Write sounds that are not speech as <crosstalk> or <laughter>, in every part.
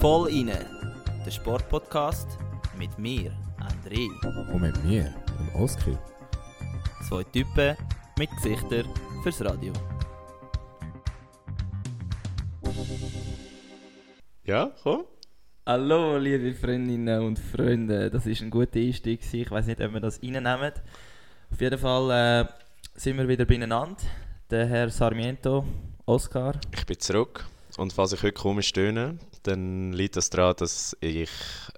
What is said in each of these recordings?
Voll inne, der Sportpodcast mit mir, André. Und mit mir, dem Oskar. Zwei Typen mit Gesichtern fürs Radio. Ja, komm. Hallo, liebe Freundinnen und Freunde. Das ist ein guter Einstieg. Ich weiß nicht, ob wir das reinnehmen. Auf jeden Fall äh, sind wir wieder beieinander. Der Herr Sarmiento, Oscar. Ich bin zurück. Und falls ich heute komisch stöhne, dann liegt das daran, dass ich,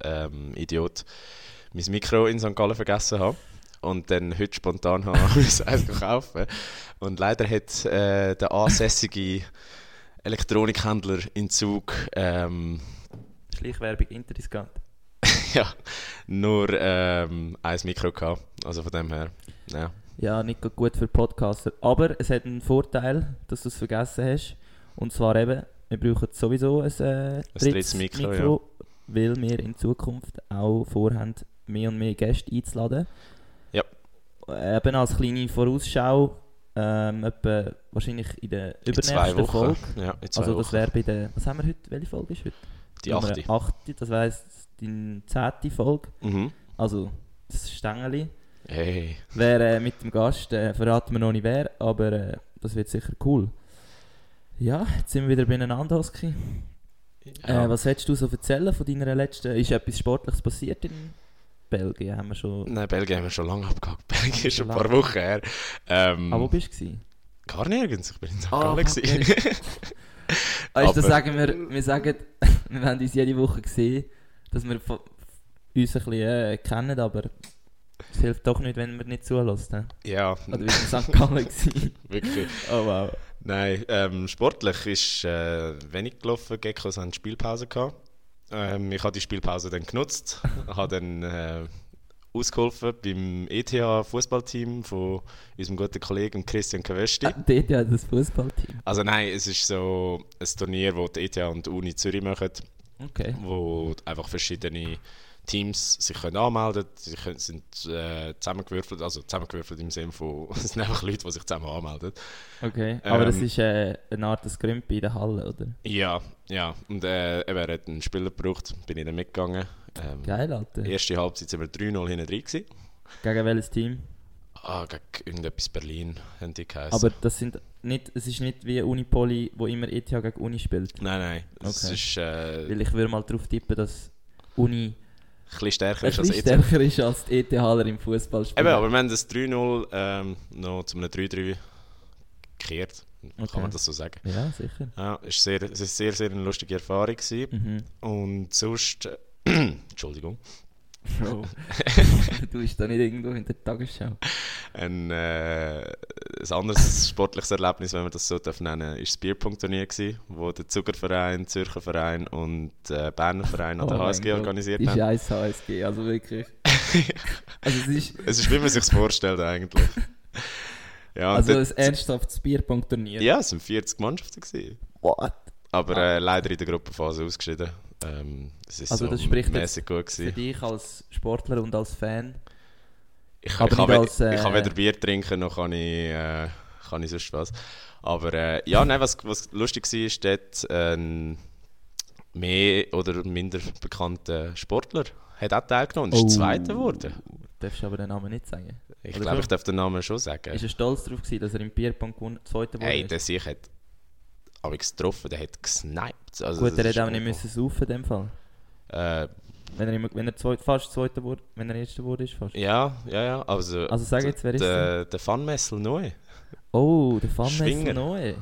ähm, Idiot, mein Mikro in St. Gallen vergessen habe. Und dann heute spontan habe <laughs> ich eins kaufen. Und leider hat äh, der ansässige Elektronikhändler in Zug ähm, Schleichwerbung Interdiscount. <laughs> ja, nur ähm, ein Mikro gehabt. Also von dem her, ja. Ja, nicht gut für Podcaster. Aber es hat einen Vorteil, dass du es vergessen hast. Und zwar eben, wir brauchen sowieso ein, äh, drittes Mikro, weil wir in Zukunft auch vorhaben, mehr und mehr Gäste einzuladen. Ja. Eben als kleine Vorausschau, ähm, etwa wahrscheinlich in der übernächsten. Folge. Ja, Also das wäre bei der, was haben wir heute, welche Folge ist heute? Die achte. achte, das heisst die zehnte Folge. Mhm. Also das Stängeli. Hey. Wer äh, mit dem Gast, äh, verraten wir noch nicht wer, aber äh, das wird sicher cool. Ja, jetzt sind wir wieder beieinander, Oski. Ja. Äh, was hättest du so erzählen von deiner letzten... Ist etwas Sportliches passiert in Belgien? Haben wir schon... Nein, Belgien haben wir schon lange abgehakt. <laughs> Belgien ist schon ein paar Wochen her. Ähm, Ah, wo bist du? Gar nirgends, ich bin in St. Ah, Gallen. gewesen. <laughs> Weißt du, Aber- sagen wir, wir sagen, <laughs> wir haben uns jede Woche gesehen, dass wir von- uns ein bisschen äh, kennen, aber es hilft doch nicht, wenn wir nicht zulassen. ja, Oder sind in St. Gallen <laughs> wirklich. Oh wow. Nein, ähm, sportlich ist äh, wenig gelaufen. Geckos haben Spielpause gehabt. Ähm, ich habe die Spielpause dann genutzt, <laughs> habe dann äh, ausgeholfen beim ETH-Fußballteam von unserem guten Kollegen Christian Kavesti. Ah, dort ja das Fußballteam. Also nein, es ist so ein Turnier, das die ETH und die Uni Zürich machen. Okay. wo einfach verschiedene Teams sich können anmelden können. Sie können, sind äh, zusammengewürfelt, also zusammengewürfelt im Sinne von, <laughs> es sind einfach Leute, die sich zusammen anmelden. Okay. Aber das Ähm, ist äh, eine Art Skrümpi in der Halle, oder? Ja, ja. Und äh, eben, er hat einen Spieler gebraucht, bin ich dann mitgegangen. Ähm, Geil, Alter. Erste Halbzeit sind wir 3-0 hinten drin gewesen. Gegen welches Team? Ah, gegen irgendetwas Berlin haben die geheißen. Aber das sind nicht, es ist nicht wie Unipoli, wo immer ETH gegen Uni spielt. Nein, nein. Okay. ist äh, Weil ich würde mal darauf tippen, dass Uni bisschen stärker ein ist als bisschen ETH. stärker ist als die ETHler im Fußballspiel. Eben, aber wir haben das 3-0 ähm, noch zu einem 3-3 gekehrt. Okay. Kann man das so sagen? Ja, sicher. Ja, es war sehr, es ist sehr, sehr eine lustige Erfahrung. Gewesen. Mhm. Und sonst. <clears throat> Entschuldigung. Bro. <laughs> du bist da nicht irgendwo in der Tagesschau. Ein, äh, ein anderes sportliches Erlebnis, wenn man das so darf nennen darf, war das Bierpunktturnier, wo der Zuckerverein, Zürcher Verein und äh, Berner Verein an der Oh HSG Gott, organisiert Die haben. scheiß HSG, also wirklich. <laughs> Also es ist Es ist, wie man sich vorstellt, eigentlich. Ja, also ein ernsthaftes Bierpunktturnier. ja, es waren 40 Mannschaften. Gewesen. What? Aber äh, leider in der Gruppenphase ausgeschieden. Ähm, es ist Also so das spricht mäßig gut Für gewesen. dich als Sportler und als Fan. Ich, Aber ich, kann als, äh, ich kann weder Bier trinken, noch kann ich, äh, kann ich sonst was. Aber äh, ja, nein, was, was lustig war, ist dort ein mehr oder minder bekannter Sportler hat auch teilgenommen und ist Oh. Zweiter geworden. Darfst du aber den Namen nicht sagen. Ich glaube, so? ich darf den Namen schon sagen. Ist er stolz darauf gewesen, dass er im Bierpunkt gewonnen- Zweiter Hey, wurde? der sich hat aber getroffen, der hat gesniped. Also, Gut, er hätte auch nicht müssen saufen in dem Fall. Äh, Wenn er, immer, wenn er zweit, fast Zweiter wurde, wenn er Erster wurde, ist fast. ja, ja, ja. Also, Also sag jetzt, wer ist der, der Funmessel neu. Oh, der Schwinger. Neu.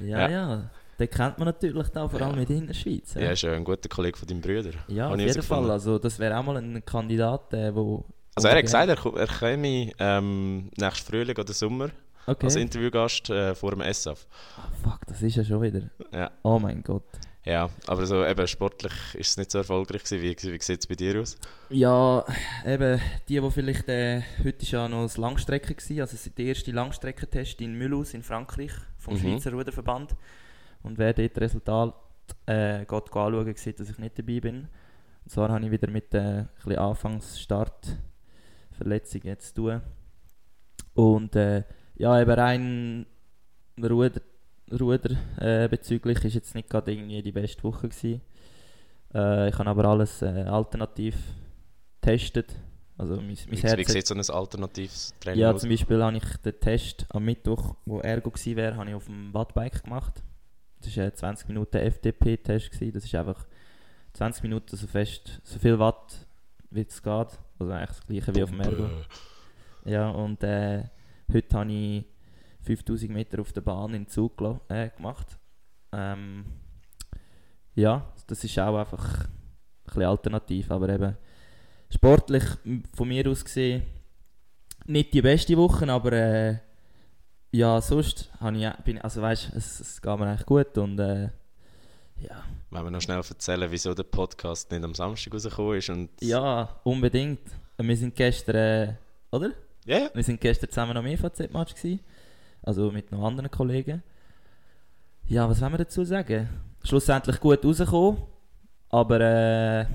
Ja, ja, Ja. Den kennt man natürlich da, vor allem Ja. in der Schweiz. Er ist ja ein guter Kollege von deinem Bruder. Ja, Habe auf ich jeden. Fall. Also, das wäre auch mal ein Kandidat, der wo. Also er hat gesagt, er, er käme ähm, nächstes Frühling oder Sommer okay. als Interviewgast äh, vor dem SF. Ah, fuck, das ist ja schon wieder. Ja. Oh mein Gott. Ja, aber so eben sportlich ist es nicht so erfolgreich gewesen. Wie, wie sieht es bei dir aus? Ja, eben, die, die vielleicht, äh, heute war ja noch das Langstrecke, gewesen, also es ist der erste Langstreckentest in Mulhouse in Frankreich vom Mhm. Schweizer Ruderverband. Und wer dort das Resultat äh, geht anschauen, sieht, dass ich nicht dabei bin. Und zwar habe ich wieder mit äh, ein Anfangsstart Verletzung jetzt zu tun. Und äh, ja, eben rein Ruder, Ruder äh, bezüglich. Ist jetzt nicht gerade irgendwie die beste Woche gewesen. Äh, ich habe aber alles äh, alternativ getestet. Also mein, mein Wie, Herz wie sieht so ein alternatives Training Ja, aus? zum Beispiel habe ich den Test am Mittwoch, wo Ergo gewesen wäre, habe ich auf dem Wattbike gemacht. Das war ein 20 Minuten FDP-Test. Das ist einfach 20 Minuten so fest, so viel Watt, wie es geht. Also eigentlich das gleiche wie auf dem Ergo. Ja, und äh, heute habe ich 5000 Meter auf der Bahn in Zug äh, gemacht. Ähm, ja, das ist auch einfach ein bisschen alternativ, aber eben sportlich von mir aus gesehen nicht die beste Woche, aber äh, ja, sonst habe ich, bin, also weißt, es, es geht mir eigentlich gut und äh, ja, Wenn wir noch schnell erzählen, wieso der Podcast nicht am Samstag rausgekommen ist. Und ja, unbedingt. Wir sind gestern, äh, oder? Ja, ja. Wir sind gestern zusammen am EVZ-Match gewesen, also mit noch anderen Kollegen. Ja, was wollen wir dazu sagen? Schlussendlich gut rausgekommen, aber äh,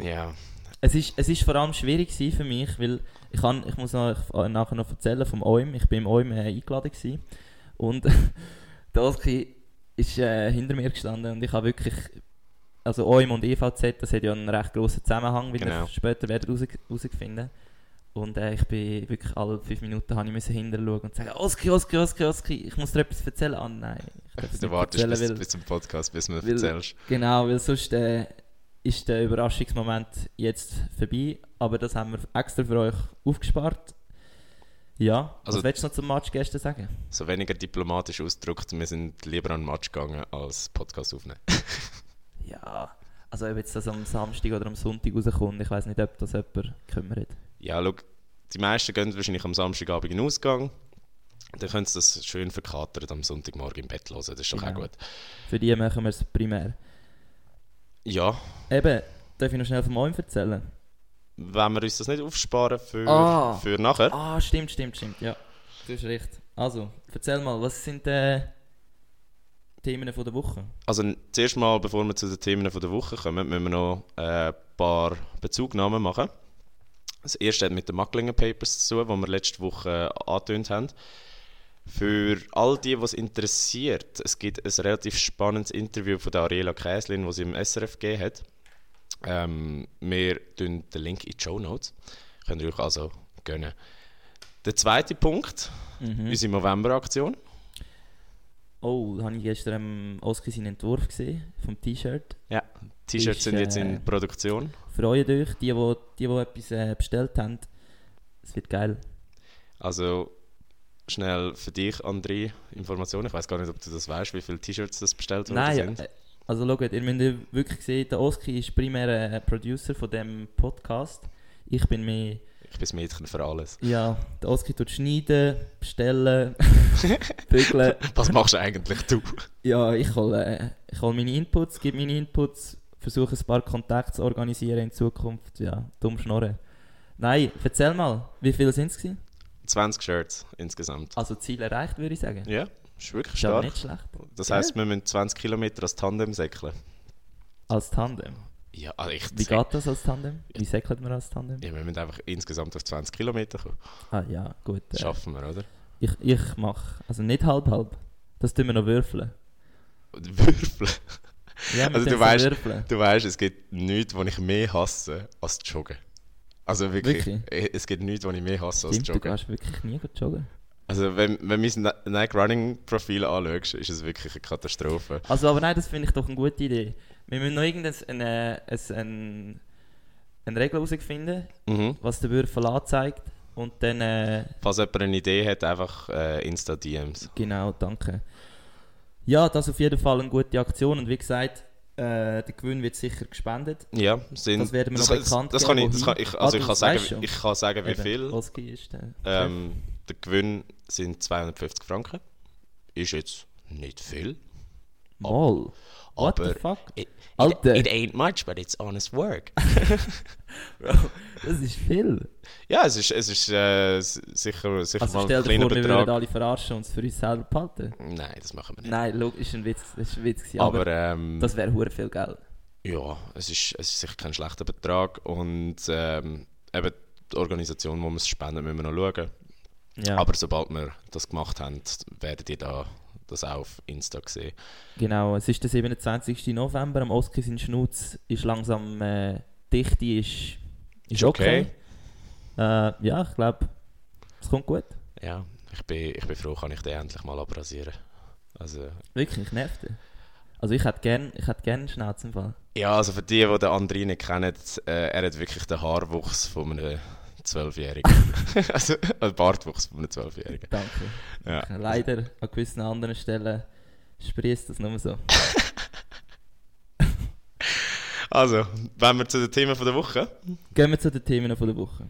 Ja, es ist, es ist vor allem schwierig für mich, weil ich, kann, ich muss noch, ich, nachher noch erzählen vom OIM. Ich bin im OIM äh, eingeladen gewesen und <laughs> der Oski ist äh, hinter mir gestanden und ich habe wirklich, also OIM und EVZ, das hat ja einen recht grossen Zusammenhang, wie Genau. wir später werden raus, rausfinden. Und äh, ich bin wirklich alle fünf Minuten habe ich müssen hinter schauen und sagen, Oski, Oski, Oski, Oski, ich muss dir etwas erzählen. Ah nein, <laughs> du wartest bis, weil- bis zum Podcast, bis du mir erzählst. Genau, weil sonst äh, ist der Überraschungsmoment jetzt vorbei. Aber das haben wir extra für euch aufgespart. Ja, Also- was willst du noch zum Match gestern sagen? So weniger diplomatisch ausgedrückt, wir sind lieber an den Match gegangen, als Podcast aufnehmen. <laughs> Ja, also ob jetzt das am Samstag oder am Sonntag rauskommt, ich weiß nicht, ob das jemand kümmert. Ja, schau, die meisten gehen wahrscheinlich am Samstagabend in den Ausgang. Dann können sie das schön verkatert am Sonntagmorgen im Bett hören, das ist doch Genau. auch gut. Für die machen wir es primär. Ja, Eben, darf ich noch schnell vom Moin erzählen? wenn wir uns das nicht aufsparen für, Ah. für nachher. Ah, stimmt, stimmt, stimmt, ja. Du hast recht. Also, erzähl mal, was sind die Themen von der Woche? Also zuerst mal, bevor wir zu den Themen von der Woche kommen, müssen wir noch äh, ein paar Bezugnahmen machen. Das erste hat mit den Macklingen Papers zu tun, die wir letzte Woche äh, angetönt haben. Für all die, was interessiert, es gibt ein relativ spannendes Interview von der Ariela Käslin, das sie im SRF gegeben hat. Ähm, wir tun den Link in die Show Notes. Könnt ihr euch also gönnen. Der zweite Punkt, Mhm. unsere November-Aktion. Oh, habe ich gestern am Oski seinen Entwurf gesehen, vom T-Shirt. T-Shirts Ist, sind jetzt äh, in Produktion. Freut euch, die, die, die, die etwas äh, bestellt haben. Es wird geil. Also schnell für dich, André, Informationen. Ich weiß gar nicht, ob du das weißt, wie viele T-Shirts das bestellt worden Nein, sind. äh, also schaut, ihr müsst wirklich sehen, der Oski ist primär äh, Producer von dem Podcast. Ich bin mehr, Ich bin das Mädchen für alles. ja, der Oski tut schneiden, bestellen, <laughs> bügeln. Was machst du eigentlich du? Ja, ich hole äh, ich hol meine Inputs, gebe meine Inputs, versuche ein paar Kontakte zu organisieren in Zukunft. Ja, dumm schnorren. Nein, erzähl mal, wie viele sind es gewesen? 20 Shirts insgesamt. Also Ziel erreicht, würde ich sagen. Ja, ist wirklich Ist aber stark. nicht schlecht. Das heisst, wir müssen 20 Kilometer als Tandem säckeln. Als Tandem. Ja, also ich Wie geht das als Tandem? Wie säckelt man als Tandem? Ja, wir müssen einfach insgesamt auf 20 Kilometer kommen. Ah ja, gut. Äh, schaffen wir, oder? ich ich mache, also nicht halb-halb. Das tun wir noch würfeln. <laughs> Würfeln. Ja, Also du weißt-. Du weißt, es gibt nichts, was ich mehr hasse, als joggen. Also wirklich, Wirklich? eh, es gibt nichts, was ich mehr hasse, als Stimmt, du joggen. gehst wirklich nie gut joggen. Also wenn, wenn du mein Nike Running Profil anschaust, ist es wirklich eine Katastrophe. Also, aber nein, das finde ich doch eine gute Idee. Wir müssen noch irgendeine eine, eine, eine Regel herausfinden, Mhm. was der Würfel anzeigt. Und dann, äh, Falls jemand eine Idee hat, einfach äh, Insta-DMs. genau, danke. Ja, das auf jeden Fall eine gute Aktion. Und wie gesagt, äh, der Gewinn wird sicher gespendet. Ja, sind, Das werden wir das, noch bekannt das geben, kann ich, das kann ich, Ah, also du ich kann sagen, schon. ich kann sagen wie Eben, viel. Oski ist der. Ähm, der Gewinn sind 250 Franken. Ist jetzt nicht viel. Mal. What aber the fuck? It, Alter. it ain't much, but it's honest work. <laughs> <laughs> Bro, das ist viel. ja, es ist, es ist äh, sicher, sicher Also mal ein kleiner vor, wir würden Betrag. alle verarschen und es für uns selber behalten. Nein, das machen wir nicht. Nein, logisch, ist ein Witz. Das ist ein Witz gewesen, aber, aber ähm, das wäre hure viel Geld. ja, es ist, es ist sicher kein schlechter Betrag. Und ähm, eben die Organisation, wo wir es spenden, müssen wir noch schauen. Ja. Aber sobald wir das gemacht haben, werdet ihr da das auch auf Insta gesehen. Genau, es ist der 27. November, am Oskar sein Schnutz ist langsam, äh, Dichte ist, ist okay. Äh, ja, ich glaube, es kommt gut. Ja, ich bin, ich bin froh, kann ich den endlich mal abrasieren. Also, Wirklich, nervt er. Also ich hätte gerne hätt gern einen Schnauz im Fall. ja, also für die, die den André nicht kennen, äh, er hat wirklich den Haarwuchs von einem Zwölfjährigen. <laughs> <laughs> also einen Bartwuchs von einem Zwölfjährigen. Danke. Ja. Leider an gewissen anderen Stellen sprießt das nur so. <laughs> Also, wenn wir zu den Themen von der Woche. Gehen wir zu den Themen von der Woche.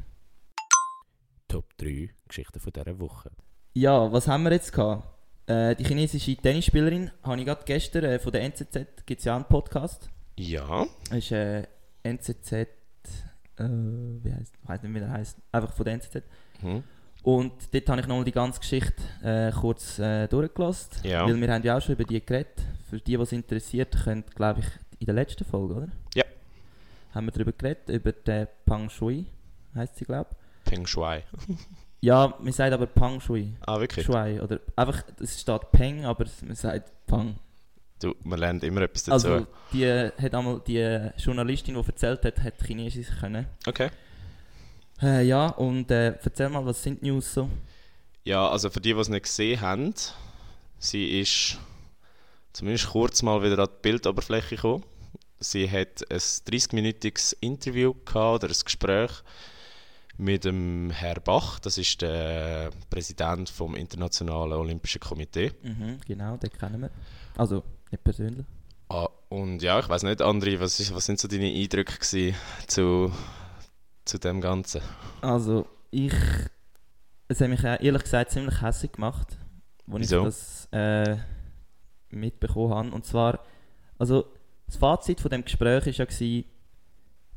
Top 3 Geschichten von dieser Woche. Ja, was haben wir jetzt gehabt? Äh, die chinesische Tennisspielerin habe ich gerade gestern äh, von der NZZ, gibt es ja einen Podcast. Ja. Das ist äh, NZZ, äh, wie heißt, ich weiß nicht, wie der heißt, einfach von der NZZ. Mhm. Und dort habe ich nochmal die ganze Geschichte äh, kurz äh, durchgelassen. Ja. Weil wir haben ja auch schon über die geredet. Für die, was interessiert, könnt glaube ich in der letzten Folge, oder? Ja. Haben wir darüber geredet, über den Pang Shui, heißt sie, glaube Peng Shuai. ich. <laughs> Ja, man sagt aber Pang Shui. Ah, wirklich? Shui. Oder einfach, es steht Peng, aber man sagt Pang. Du, man lernt immer etwas dazu. Also, die, hat einmal, die Journalistin, die erzählt hat, hat Chinesisch können. Okay. Äh, ja, und äh, erzähl mal, was sind die News so? Ja, also für die, die es nicht gesehen haben, sie ist zumindest kurz mal wieder an die Bildoberfläche gekommen. Sie hat ein 30-minütiges Interview gehabt, oder ein Gespräch mit dem Herr Bach, das ist der Präsident vom Internationalen Olympischen Komitee. Mhm, genau, den kennen wir. Also, nicht persönlich. Ah, und ja, ich weiß nicht, André, was, ist, was sind so deine Eindrücke zu, zu dem Ganzen? Also, ich. Es hat mich ehrlich gesagt ziemlich hässlich gemacht, als ich das äh, mitbekommen habe. Und zwar, also, das Fazit von dem Gespräch war ja, gewesen,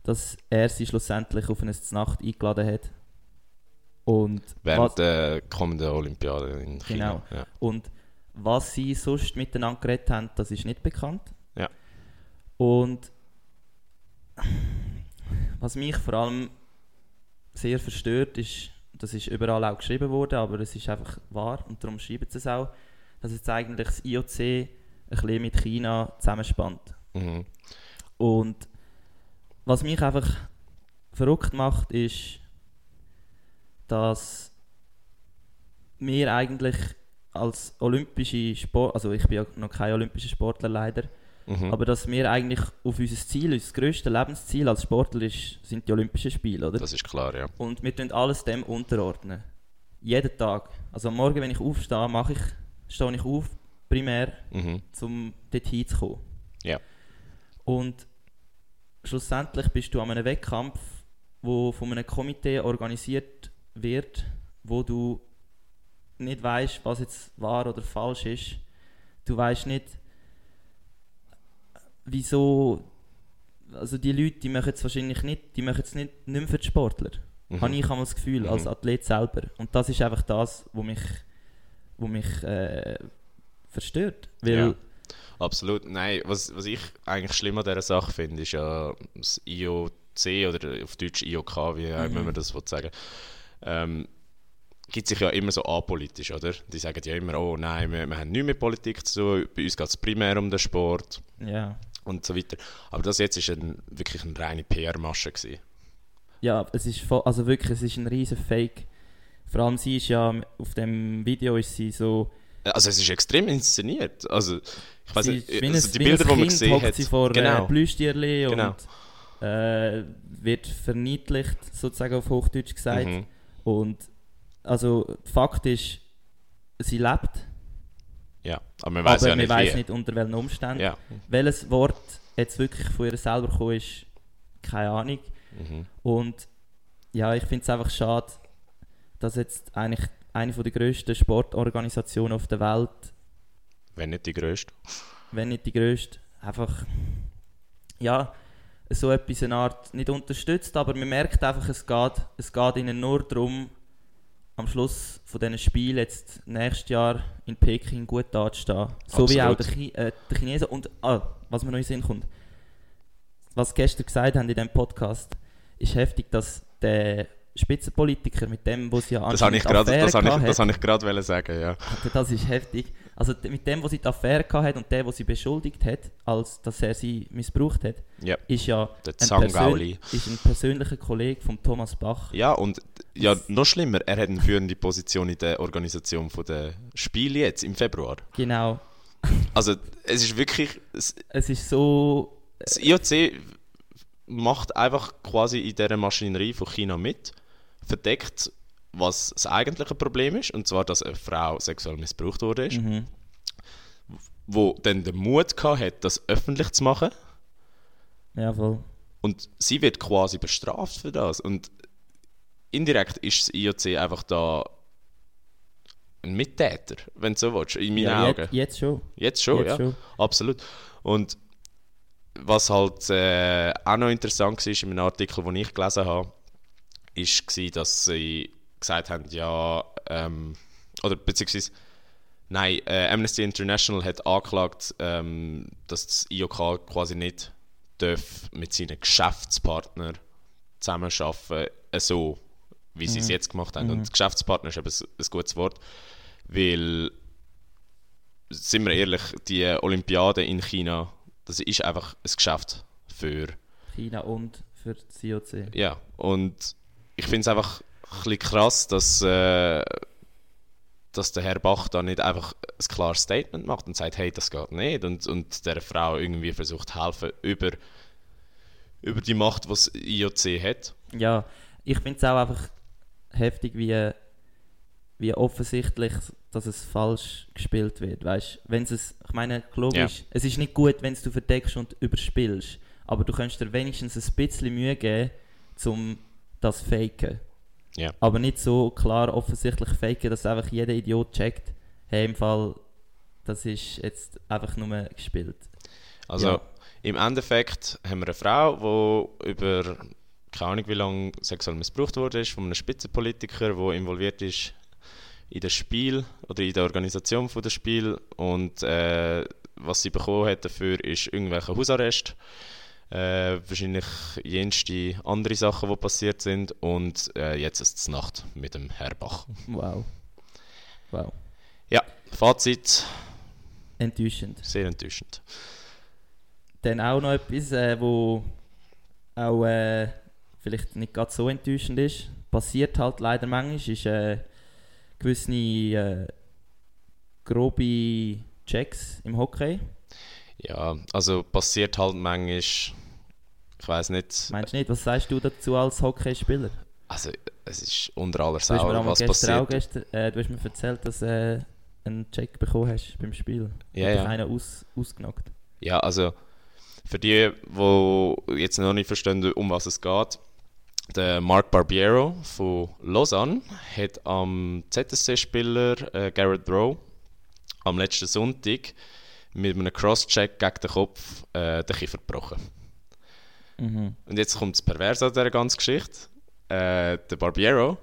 dass er sie schlussendlich auf eine Nacht eingeladen hat. Und Während was, der kommenden Olympiade in China. Genau. Ja. und was sie sonst miteinander geredet haben, das ist nicht bekannt. Ja. Und was mich vor allem sehr verstört ist, das ist überall auch geschrieben worden, aber es ist einfach wahr und darum schreiben sie es auch, dass jetzt eigentlich das IOC ein bisschen mit China zusammenspannt. Mhm. Und was mich einfach verrückt macht, ist, dass wir eigentlich als olympische Sport, also ich bin ja noch kein olympischer Sportler leider, Mhm. aber dass wir eigentlich auf unser Ziel, unser grösstes Lebensziel als Sportler ist, sind die Olympischen Spiele, oder? Das ist klar, ja. Und wir tun alles dem unterordnen. Jeden Tag. Also am Morgen, wenn ich aufstehe, mache ich, stehe ich auf, primär, Mhm. um dort hinzukommen. Ja. Und schlussendlich bist du an einem Wettkampf, wo von einem Komitee organisiert wird, wo du nicht weißt, was jetzt wahr oder falsch ist. Du weißt nicht, wieso. Also die Leute, die machen es wahrscheinlich nicht, die machen es nicht, nicht mehr für die Sportler. Mhm. Habe ich einmal das Gefühl, als Mhm. Athlet selber. Und das ist einfach das, was mich, wo mich äh, verstört. Weil, Ja. Absolut. Nein, was, was ich eigentlich schlimm an dieser Sache finde, ist ja das IOC oder auf Deutsch IOK, wie Mhm. man das sagen ähm, gibt sich ja immer so apolitisch, oder? Die sagen ja immer, oh nein, wir, wir haben nichts mit Politik zu tun, bei uns geht es primär um den Sport ja. und so weiter. Aber das jetzt ist ein, wirklich eine reine PR-Masche gewesen. Ja, es ist voll, also wirklich, es ist ein riesen Fake. Vor allem sie ist ja auf dem Video ist sie so, Also es ist extrem inszeniert. Also ich weiß nicht, also die wie ein Bilder, die man gesehen hat, sie vor genau. äh, Plüschtierli Genau. und äh, wird verniedlicht, sozusagen auf Hochdeutsch gesagt. Mhm. Und also Fakt ist, sie lebt, Ja, aber man weiß ja nicht wie. nicht unter welchen Umständen. Ja. Welches Wort jetzt wirklich von ihr selber gekommen ist, keine Ahnung. Mhm. Und ja, ich finde es einfach schade, dass jetzt eigentlich eine von der grössten Sportorganisationen auf der Welt, Wenn nicht die grösste. wenn nicht die grösste, einfach ja, so etwas eine Art nicht unterstützt, aber man merkt einfach, es geht, es geht ihnen nur darum, am Schluss von diesen Spielen jetzt nächstes Jahr in Peking gut dazustehen. So wie auch Absolut. der, Chi äh, der Chinesen. Und ah, was mir noch in den Sinn kommt, was gestern gesagt haben in diesem Podcast, ist heftig, dass der Spitzenpolitiker mit dem, wo sie ja Das habe ich gerade das habe ich, das habe ich gerade wollen sagen, ja. Das ist heftig. Also mit dem, was sie die Affäre gehabt hat und der, der sie beschuldigt hat, als dass er sie missbraucht hat, Ja, ist ja der ein, Zangauli. ist ein persönlicher Kollege von Thomas Bach. Ja, und ja, noch schlimmer, er hat eine führende Position in der Organisation der Spiele jetzt im Februar. Genau. Also, es ist wirklich. Das, Es ist so. das IOC macht einfach quasi in dieser Maschinerie von China mit, verdeckt, was das eigentliche Problem ist, und zwar, dass eine Frau sexuell missbraucht wurde, ist, Mhm. wo dann den Mut gehabt hat, das öffentlich zu machen. Ja, voll. Und sie wird quasi bestraft für das. Und indirekt ist das IOC einfach da ein Mittäter, wenn du so willst, in meinen Ja, Augen. jetzt, jetzt schon. Jetzt schon, jetzt ja. schon. Absolut. Und was halt äh, auch noch interessant war in einem Artikel, den ich gelesen habe, ist, gewesen, dass sie gesagt haben, ja, ähm, oder beziehungsweise, nein, äh, Amnesty International hat angeklagt, ähm, dass das IOK quasi nicht darf mit seinen Geschäftspartnern zusammenarbeiten, äh, so wie sie es jetzt gemacht haben. Und Geschäftspartner ist eben ein, ein gutes Wort, weil sind wir ehrlich, die Olympiade in China, das ist einfach ein Geschäft für, China und für das IOC. ja, und ich finde es einfach ein bisschen krass, dass, äh, dass der Herr Bach da nicht einfach ein klares Statement macht und sagt, hey, das geht nicht und, und der Frau irgendwie versucht zu helfen über, über die Macht, die das IOC hat. Ja, ich finde es auch einfach heftig, wie, wie offensichtlich, dass es falsch gespielt wird. Weißt wenn es, ich meine, logisch, es ist nicht gut, wenn du verdeckst und überspielst, aber du kannst dir wenigstens ein bisschen Mühe geben, um das faken. Ja. Aber nicht so klar offensichtlich faken, dass einfach jeder Idiot checkt, hey, im Fall, das ist jetzt einfach nur gespielt. Also Ja. im Endeffekt haben wir eine Frau, die über keine Ahnung wie lange sexuell missbraucht wurde, ist von einem Spitzenpolitiker, der involviert ist in das Spiel oder in der Organisation von des Spiel und äh, was sie bekommen hat dafür ist irgendwelcher Hausarrest, äh, wahrscheinlich jenste andere Sachen, die passiert sind und äh, jetzt ist es Nacht mit dem Herr Bach. Wow. Wow. Ja, Fazit, Enttäuschend. sehr enttäuschend. Dann auch noch etwas, äh, wo auch äh, vielleicht nicht ganz so enttäuschend ist. Passiert halt leider manchmal, ist äh, gewisse äh, grobe Checks im Hockey. Ja, also passiert halt manchmal, ich weiß nicht, Meinst du nicht? Was sagst du dazu als Hockeyspieler? Also, es ist unter aller Du Sau, was passiert. gestern, äh, du hast mir erzählt, dass äh, einen Check bekommen hast beim Spiel. Ja, dich ja. einer aus, ausgenockt. Ja, also, für die, die jetzt noch nicht verstehen, um was es geht, der Mark Barbiero von Lausanne hat am ZSC-Spieler äh, Garrett Rowe am letzten Sonntag mit einem Cross-Check gegen den Kopf äh, den Kiefer gebrochen. Mhm. Und jetzt kommt das Perverse an dieser ganzen Geschichte. Äh, der Barbiero,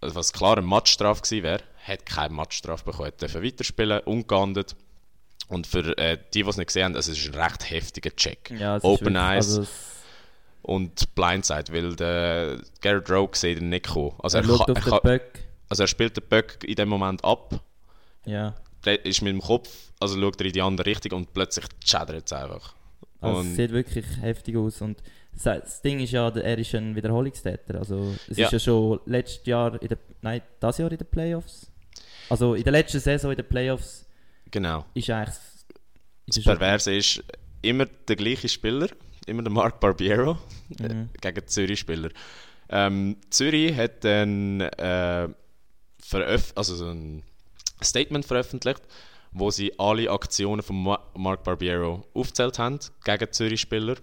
also was klar eine Matchstrafe gewesen wäre, hat keine Matchstrafe bekommen. Er durfte weiterspielen, ungeahndet. Und für äh, die, die es nicht gesehen haben, also es ist ein recht heftiger Check. Ja, Open wirklich- Eyes Also und Blindside, weil der Garrett Rowe sieht ihn nicht kommen. Also er er, kann, er, den kann, Böck. also er spielt den Böck in dem Moment ab, Ja. der ist mit dem Kopf, also schaut er in die andere Richtung und plötzlich schädert es einfach. Also es sieht wirklich heftig aus. Und das, das Ding ist ja, er ist ein Wiederholungstäter. Also es Ja. ist ja schon letztes Jahr, in der, nein, das Jahr in den Playoffs. Also in der letzten Saison in den Playoffs Genau. ist eigentlich... Das ist schon- Perverse ist immer der gleiche Spieler, immer der Mark Barbiero, äh, Mhm. gegen Zürich-Spieler. Ähm, Zürich hat dann äh, also so ein Statement veröffentlicht, wo sie alle Aktionen von Ma Mark Barbiero aufgezählt haben gegen Zürich-Spieler,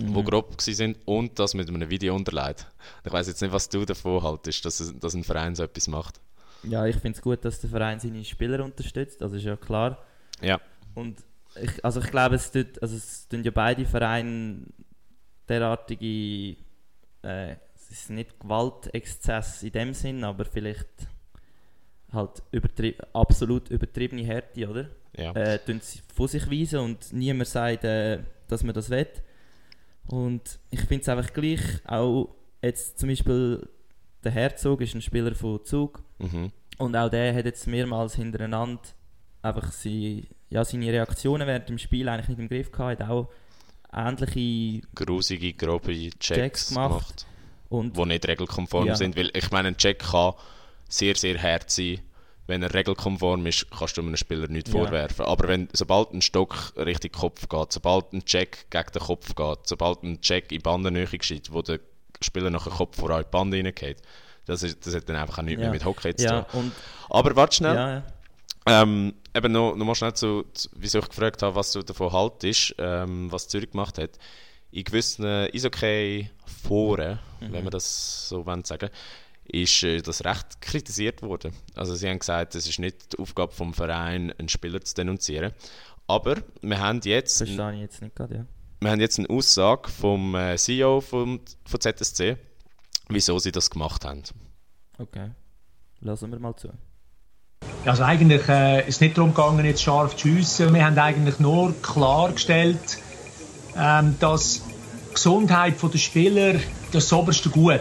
Mhm. wo grob sind und das mit einem Video unterlegt. Ich weiß jetzt nicht, was du davon haltest, dass, es, dass ein Verein so etwas macht. Ja, ich finde es gut, dass der Verein seine Spieler unterstützt. Das ist ja klar. Ja, Und ich, also ich glaube, es tut, also es tun ja beide Vereine derartige, äh, es ist nicht Gewaltexzess in dem Sinn, aber vielleicht halt übertri absolut übertriebene Härte, oder? ja. Äh, tun sie von sich weisen und niemand sagt, äh, dass man das will. Und ich finde es einfach gleich, auch jetzt zum Beispiel der Herzog ist ein Spieler von Zug Mhm. und auch der hat jetzt mehrmals hintereinander einfach sie, ja, seine Reaktionen während dem Spiel eigentlich nicht im Griff gehabt, hat auch ähnliche Grusige, grobe Checks, Checks gemacht. gemacht, und die nicht regelkonform Ja. sind. Weil ich meine, ein Check kann sehr, sehr hart sein. Wenn er regelkonform ist, kannst du einem Spieler nichts Ja. vorwerfen. Aber wenn, sobald ein Stock Richtung Kopf geht, sobald ein Check gegen den Kopf geht, sobald ein Check in die Bandennähe geschieht, wo der Spieler nach dem Kopf voran in die Bande reingeht, das, ist, das hat dann einfach auch nichts mehr Ja. mit Hockey zu ja, tun. Aber warte schnell. ja. Ähm, eben noch, noch mal schnell zu, zu, wieso ich gefragt habe, was du davon haltest, ähm, was Zürich gemacht hat. In gewissen Eishockey-Foren, Mhm. wenn man das so sagen ist äh, das recht kritisiert worden. Also sie haben gesagt, es ist nicht die Aufgabe vom Verein, einen Spieler zu denunzieren. Aber wir haben jetzt, Verstehe ich jetzt nicht gerade, ja. wir haben jetzt eine Aussage vom äh, CEO vom, von ZSC, wieso sie das gemacht haben. Okay. Lassen wir mal zu. Also eigentlich äh, ist es nicht darum gegangen, jetzt scharf zu schiessen. Wir haben eigentlich nur klargestellt, ähm, dass die Gesundheit der Spieler das, das oberste Gut.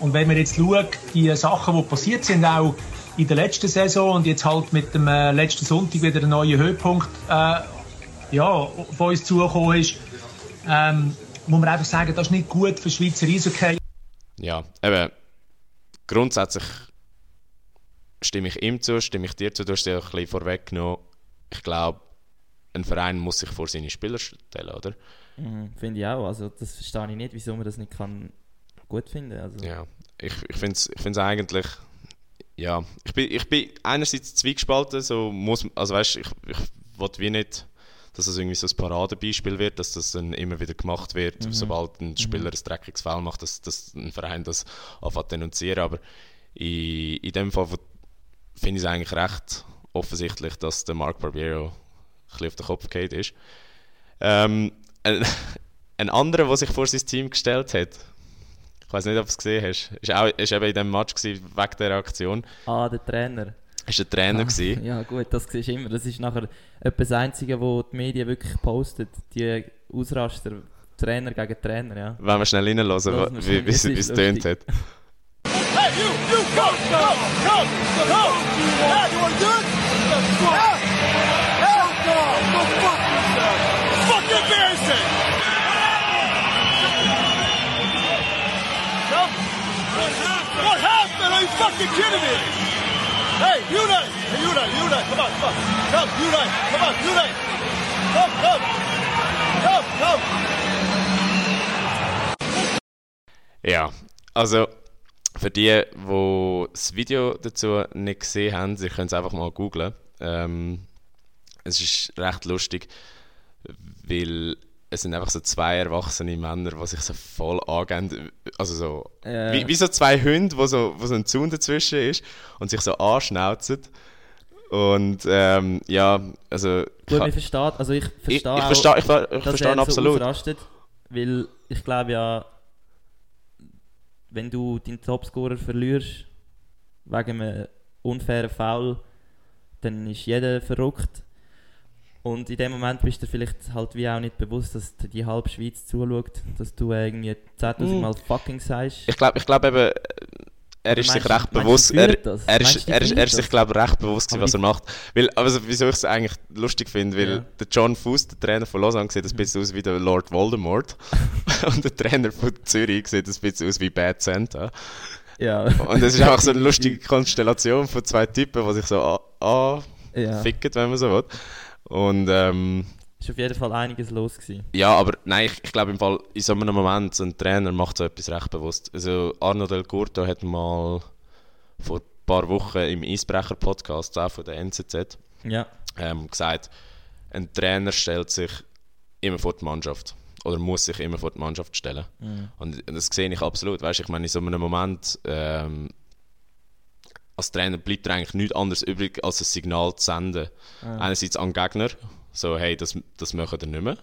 Und wenn man jetzt schaut, die Sachen, die passiert sind, auch in der letzten Saison und jetzt halt mit dem äh, letzten Sonntag wieder ein neuer Höhepunkt äh, ja, auf uns zugekommen ist, ähm, muss man einfach sagen, das ist nicht gut für Schweizer Eishockey. Ja, eben, grundsätzlich stimme ich ihm zu, stimme ich dir zu, du hast ja ein bisschen vorweggenommen. Ich glaube, ein Verein muss sich vor seine Spieler stellen, oder? Mhm, Finde ich auch. Also das verstehe ich nicht, wieso man das nicht kann gut finden Also, Ja, ich, ich finde es ich find's eigentlich, ja, ich bin, ich bin einerseits zwiegespalten, so muss, also weißt, ich, ich will wie nicht, dass es irgendwie so ein Paradebeispiel wird, dass das dann immer wieder gemacht wird, sobald ein Spieler ein dreckiges Foul macht, dass, dass ein Verein das anfängt denunzieren, aber in, in dem Fall finde ich es eigentlich recht offensichtlich, dass der Mark Barbiero ein bisschen auf den Kopf gefallen ist. Ähm, ein, <laughs> ein anderer, der sich vor sein Team gestellt hat, weiß nicht, ob du es gesehen hast, ist, auch, ist eben in diesem Match gewesen, wegen dieser Aktion, Ah, der Trainer. ist der Trainer Ah, gewesen. Ja gut, das siehst du immer. Das ist nachher etwas das Einzige, wo die Medien wirklich postet. Die Ausraster, Trainer gegen Trainer, ja. Wenn wir schnell reinhören, wie es tönt hat. Hey, you, you, go, go, go, go! Yeah, you wanna do it? Yeah! What happened? Are you fucking kidding me? Hey, Unite! Hey, Unite, Unite, come on, come on. Come, Unite, come on, Unite! Come, come! Come, come! Ja, also für die, die das Video dazu nicht gesehen haben, sie können es einfach mal googlen. Ähm, es ist recht lustig, weil es sind einfach so zwei erwachsene Männer, die sich so voll angehen. Also so, Äh. wie, wie so zwei Hunde, wo so, wo so ein Zaun dazwischen ist und sich so anschnauzen. Und ähm, ja, also Gut, ich, ich verstehe, also ich ich, ich verstehe auch, verstehe ich, ver- ich dass verstehe er absolut. so weil ich glaube ja, wenn du deinen Topscorer verlierst wegen einem unfairen Foul, dann ist jeder verrückt. Und in dem Moment bist du dir vielleicht halt wie auch nicht bewusst, dass dir die halbe Schweiz zuschaut, dass du irgendwie 10'000 Mm. Mal fucking sagst. Ich glaube ich glaub eben, er Oder ist sich recht bewusst, er, das? er, ist, er, er ist sich das? glaube recht bewusst gewesen, was er macht. Weil, also, wieso ich es eigentlich lustig finde, weil Ja. der John Fuss, der Trainer von Lausanne, sieht ein bisschen aus wie der Lord Voldemort <laughs> und der Trainer von Zürich sieht ein bisschen aus wie Bad Santa. ja. Und es ist einfach so eine <laughs> lustige Konstellation von zwei Typen, die sich so an- ja. anficken, wenn man so will. Und ähm, Ist auf jeden Fall einiges los gewesen. ja, aber nein, ich, ich glaube im Fall, in so einem Moment, so ein Trainer macht so etwas recht bewusst. Also Arno Del Curto hat mal vor ein paar Wochen im Eisbrecher-Podcast, auch von der NZZ, Ja. ähm, gesagt, ein Trainer stellt sich immer vor die Mannschaft. Oder muss sich immer vor die Mannschaft stellen. Mhm. Und das sehe ich absolut. Weißt, ich meine, in so einem Moment, ähm, als Trainer bleibt dir eigentlich nichts anderes übrig, als ein Signal zu senden. Einerseits an Gegner, so, hey, das, das machen wir nicht mehr.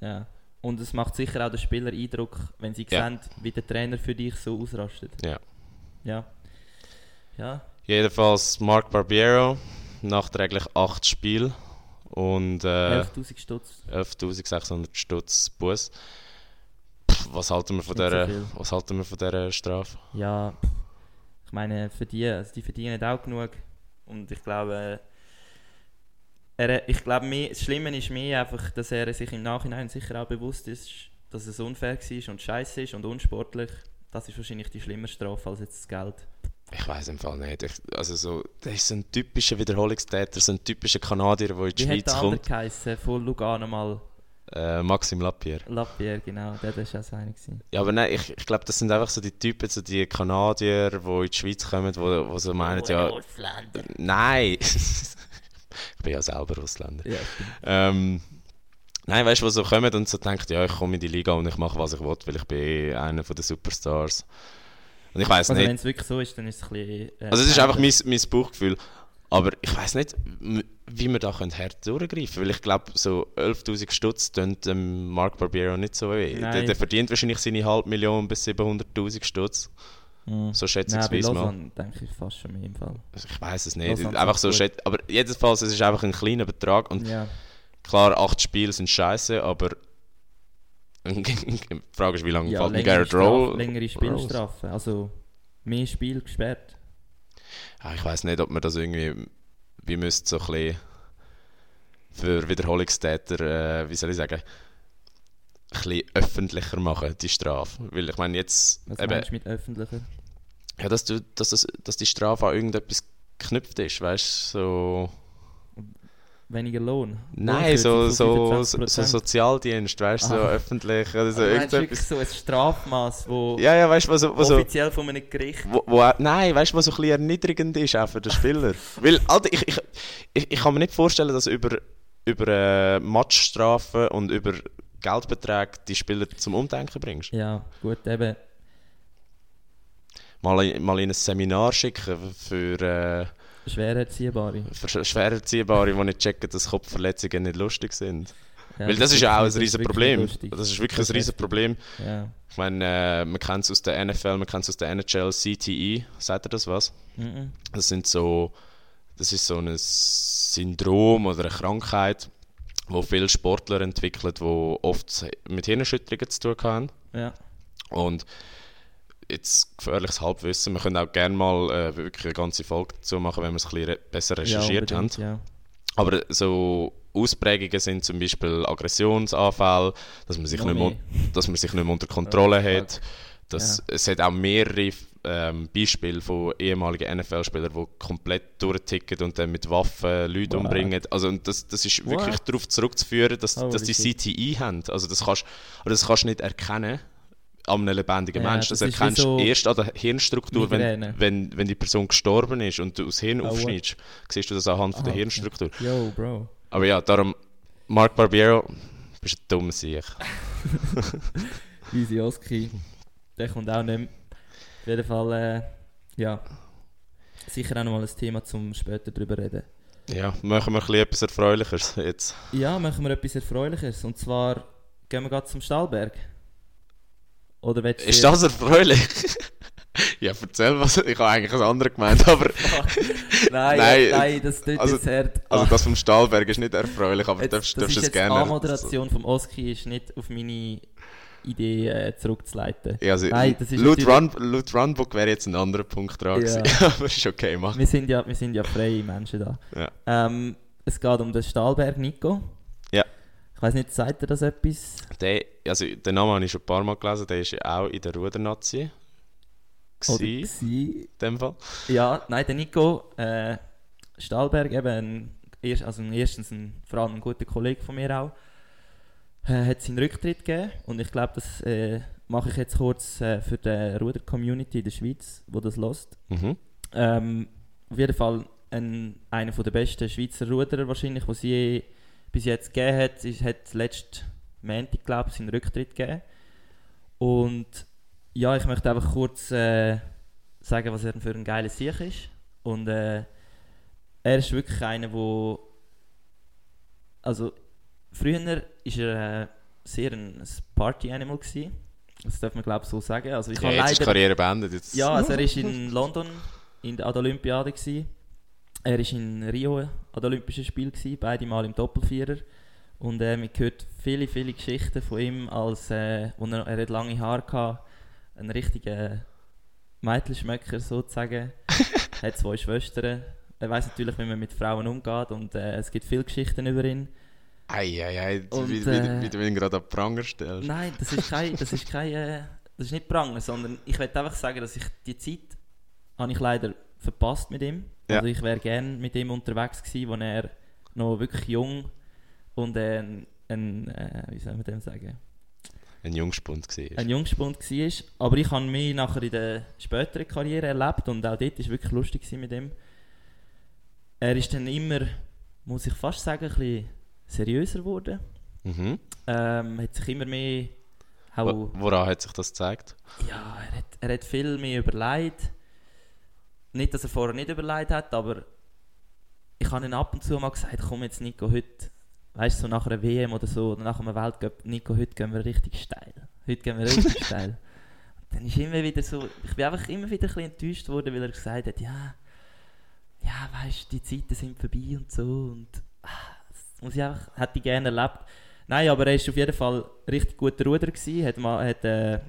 Ja. Und es macht sicher auch den Spieler Eindruck, wenn sie Ja. sehen, wie der Trainer für dich so ausrastet. Ja. Ja. Ja. Jedenfalls Mark Barbiero, nachträglich 8 Spiele und äh, 11.000 Stutz. 11.600 Stutz Bus. Pff, Was halten wir von Nicht so dieser, viel. was halten wir von dieser Strafe? Ja. Ich meine, für die, also die verdienen auch genug. Und ich glaube, er, ich glaube, mehr- das Schlimme ist mehr einfach, dass er sich im Nachhinein sicher auch bewusst ist, dass es unfair war und scheiße ist und unsportlich. Das ist wahrscheinlich die schlimmere Strafe als jetzt das Geld. Ich weiß im Fall nicht. Ich, also so, der ist so ein typischer Wiederholungstäter, so ein typischer Kanadier, der in die Wie hat Schweiz der andere kommt. geheißen? Von Lugano mal Äh, Maxim Lapierre. Lapierre, genau. Der war auch so einer. gewesen. Ja, aber nein, ich, ich glaube, das sind einfach so die Typen, so die Kanadier, die in die Schweiz kommen, wo, wo so meinen, ja... Nein! <laughs> ich bin ja selber Ausländer. Ja. Ähm, nein, weißt du, die so kommen und so denken, ja, ich komme in die Liga und ich mache, was ich will, weil ich bin eh einer der Superstars. Und ich weiß Also nicht... wenn es wirklich so ist, dann ist es ein bisschen... Äh, Also es ist einfach mein, mein Bauchgefühl. Aber ich weiß nicht, wie wir da können hart durchgreifen. Weil ich glaube, so 11'000 Stutz tönt dem Mark Barbiero nicht so weh. Der, der verdient wahrscheinlich seine halbe Million bis 700'000 Stutz. Mhm. So es mal. Denke ich fast schon im Fall. Ich weiß es nicht. Lausanne Einfach ist so gut. schätze, aber jedenfalls, es ist einfach ein kleiner Betrag. Und Ja. klar, acht Spiele sind scheiße, aber <laughs> die Frage ist, wie lange Ja, fällt Garrett Roll? längere Spielstrafe. Also mehr Spiel gesperrt. Ja, ich weiß nicht, ob man das irgendwie wie müsste so ein bisschen für Wiederholungstäter, äh, wie soll ich sagen, ein bisschen öffentlicher machen, die Strafe. Weil ich meine jetzt, Was eben, meinst du mit öffentlicher? ja, dass, du, dass, das, dass die Strafe an irgendetwas geknüpft ist, weißt du, so... Weniger Lohn? Nein, so, so, so, so 25%. Sozialdienst, weißt du, so Aha. öffentlich oder so Also, irgendetwas. so ein Strafmaß, wo Ja, ja, weißt was. Was offiziell von einem Gericht... Wo, wo, nein, weißt du, was so ein bisschen erniedrigend ist, auch für den Spieler? <laughs> Weil, Alter, ich, ich, ich, ich kann mir nicht vorstellen, dass über, über äh, Matchstrafen und über Geldbeträge die Spieler zum Umdenken bringst. Ja, gut, eben. Mal, mal in ein Seminar schicken für, äh, Schwer erziehbare. für Sch- Schwererziehbare, die nicht checken, dass Kopfverletzungen nicht lustig sind. Ja, Weil das ist ja auch ein riesen Problem. lustig. Das ist wirklich Das ein riesen. Problem. Ja. Ich meine, äh, man kennt es aus der NFL, man kennt es aus der NHL, CTE. Sagt ihr das was? Mhm. Das sind so, das ist so ein Syndrom oder eine Krankheit, wo viele Sportler entwickeln, die oft mit Hirnerschütterungen zu tun haben. Ja. Und jetzt gefährliches Halbwissen, wir können auch gerne mal äh, wirklich eine ganze Folge dazu machen, wenn wir es ein bisschen re besser recherchiert ja, haben. Ja. Aber so Ausprägungen sind zum Beispiel Aggressionsanfälle, dass man sich, Noch nicht mehr, dass man sich nicht mehr unter Kontrolle Ja, hat. Das, Es hat auch mehrere ähm, Beispiele von ehemaligen NFL-Spielern, die komplett durchticken und dann mit Waffen Leute What? umbringen. Also und das, das ist What? wirklich darauf zurückzuführen, dass, dass die shit. CTE haben. Also das kannst aber das kannst du nicht erkennen an einem lebendigen Ja, Menschen. Das, das erkennst du so erst an der Hirnstruktur, wenn, wenn, wenn die Person gestorben ist und du das Hirn Oh, what? aufschneidest. Siehst du das anhand von der Aha, Hirnstruktur. Yo, Bro. Aber ja, darum, Mark Barbiero, bist ein dummer Sieg. <laughs> Easy Oski. Der kommt auch nicht mehr. Auf jeden Fall, äh, ja. Sicher auch nochmal ein Thema zum später drüber reden. Ja, machen wir ein bisschen etwas Erfreulicheres jetzt. Ja, machen wir etwas Erfreuliches. Und zwar gehen wir gerade zum Stahlberg. Oder willst Ist das erfreulich? <laughs> ja, erzähl was. Ich habe eigentlich ein anderes gemeint, aber... <laughs> nein, Nein, nein, das tut also- jetzt hart. Also Ah, das vom Stahlberg ist nicht erfreulich, aber jetzt, darfst, das darfst ist es gerne... A-Moderation vom Oski ist nicht auf meine Idee äh, zurückzuleiten. Ja, also, Nein, das ist laut, Run, laut Runbook wäre jetzt ein anderer Punkt dran Ja. gewesen. <laughs> aber ist okay, mach. Wir sind ja, wir sind ja freie Menschen da. Ja. Ähm, es geht um den Stahlberg Nico. Ich weiß nicht, sagt er das etwas? Der, also, den Namen habe ich schon ein paar Mal gelesen, der ist ja auch in der Rudernazi. Gsi, in dem Fall. Ja, nein, der Nico äh, Stahlberg, eben ein, also erstens ein, vor allem ein guter Kollege von mir auch, äh, hat seinen Rücktritt gegeben. Und ich glaube, das äh, mache ich jetzt kurz äh, für die Ruder-Community in der Schweiz, wo das lost. Mhm. Ähm, auf jeden Fall ein, einer der besten Schweizer Ruderer wahrscheinlich, was je bis jetzt gegeben hat. Es hat letzten Montag, glaube ich, seinen Rücktritt gegeben. Und ja, ich möchte einfach kurz äh, sagen, was er für ein geiler Sieg ist. Und äh, er ist wirklich einer, der also früher war er äh, sehr ein, Party-Animal gewesen. Das darf man glaube so sagen. Also ich Ja, jetzt ist die leider Karriere beendet. Jetzt. ja, also er war in London in der, an der Olympiade. Gewesen. Er war in Rio an den Olympischen Spielen, gewesen, beide Mal im Doppelvierer. Und äh, man hört viele, viele Geschichten von ihm, als äh, wo er, er hat lange Haare hatte, ein richtiger Mädchenschmecker sozusagen. <laughs> hat zwei Schwestern er weiß natürlich, wie man mit Frauen umgeht und äh, es gibt viele Geschichten über ihn. Eieiei, Und, wie, wie, äh, wie du ihn gerade an Pranger stellst. Nein, das ist kein, das ist kein, äh, das ist nicht Pranger, sondern ich will einfach sagen, dass ich die Zeit habe ich leider verpasst mit ihm. Ja. Also ich wäre gerne mit ihm unterwegs gewesen, als er noch wirklich jung und äh, ein, ein äh, wie soll man dem sagen, Ein Jungspund war. ein Jungspund war. Aber ich habe mich nachher in der späteren Karriere erlebt und auch dort war es wirklich lustig mit ihm. Er ist dann immer, muss ich fast sagen, ein bisschen seriöser geworden. Mhm. Ähm, hat sich immer mehr auch... Wo- Woran hat sich das gezeigt? Ja, er hat, er hat viel mehr überlegt. Nicht, dass er vorher nicht überlegt hat, aber ich habe ihn ab und zu mal gesagt, komm jetzt Nico, heute, weißt du, so nach einer WM oder so, oder nach einem Weltcup, Nico, heute gehen wir richtig steil. Heute gehen wir richtig <laughs> steil. Und dann ist immer wieder so, ich bin einfach immer wieder ein bisschen enttäuscht worden, weil er gesagt hat, ja, ja, weißt du, die Zeiten sind vorbei und so und ah, das muss ich einfach, hätte ich gerne erlebt. Nein, aber er ist auf jeden Fall richtig guter Ruder gewesen, hat, mal, hat äh,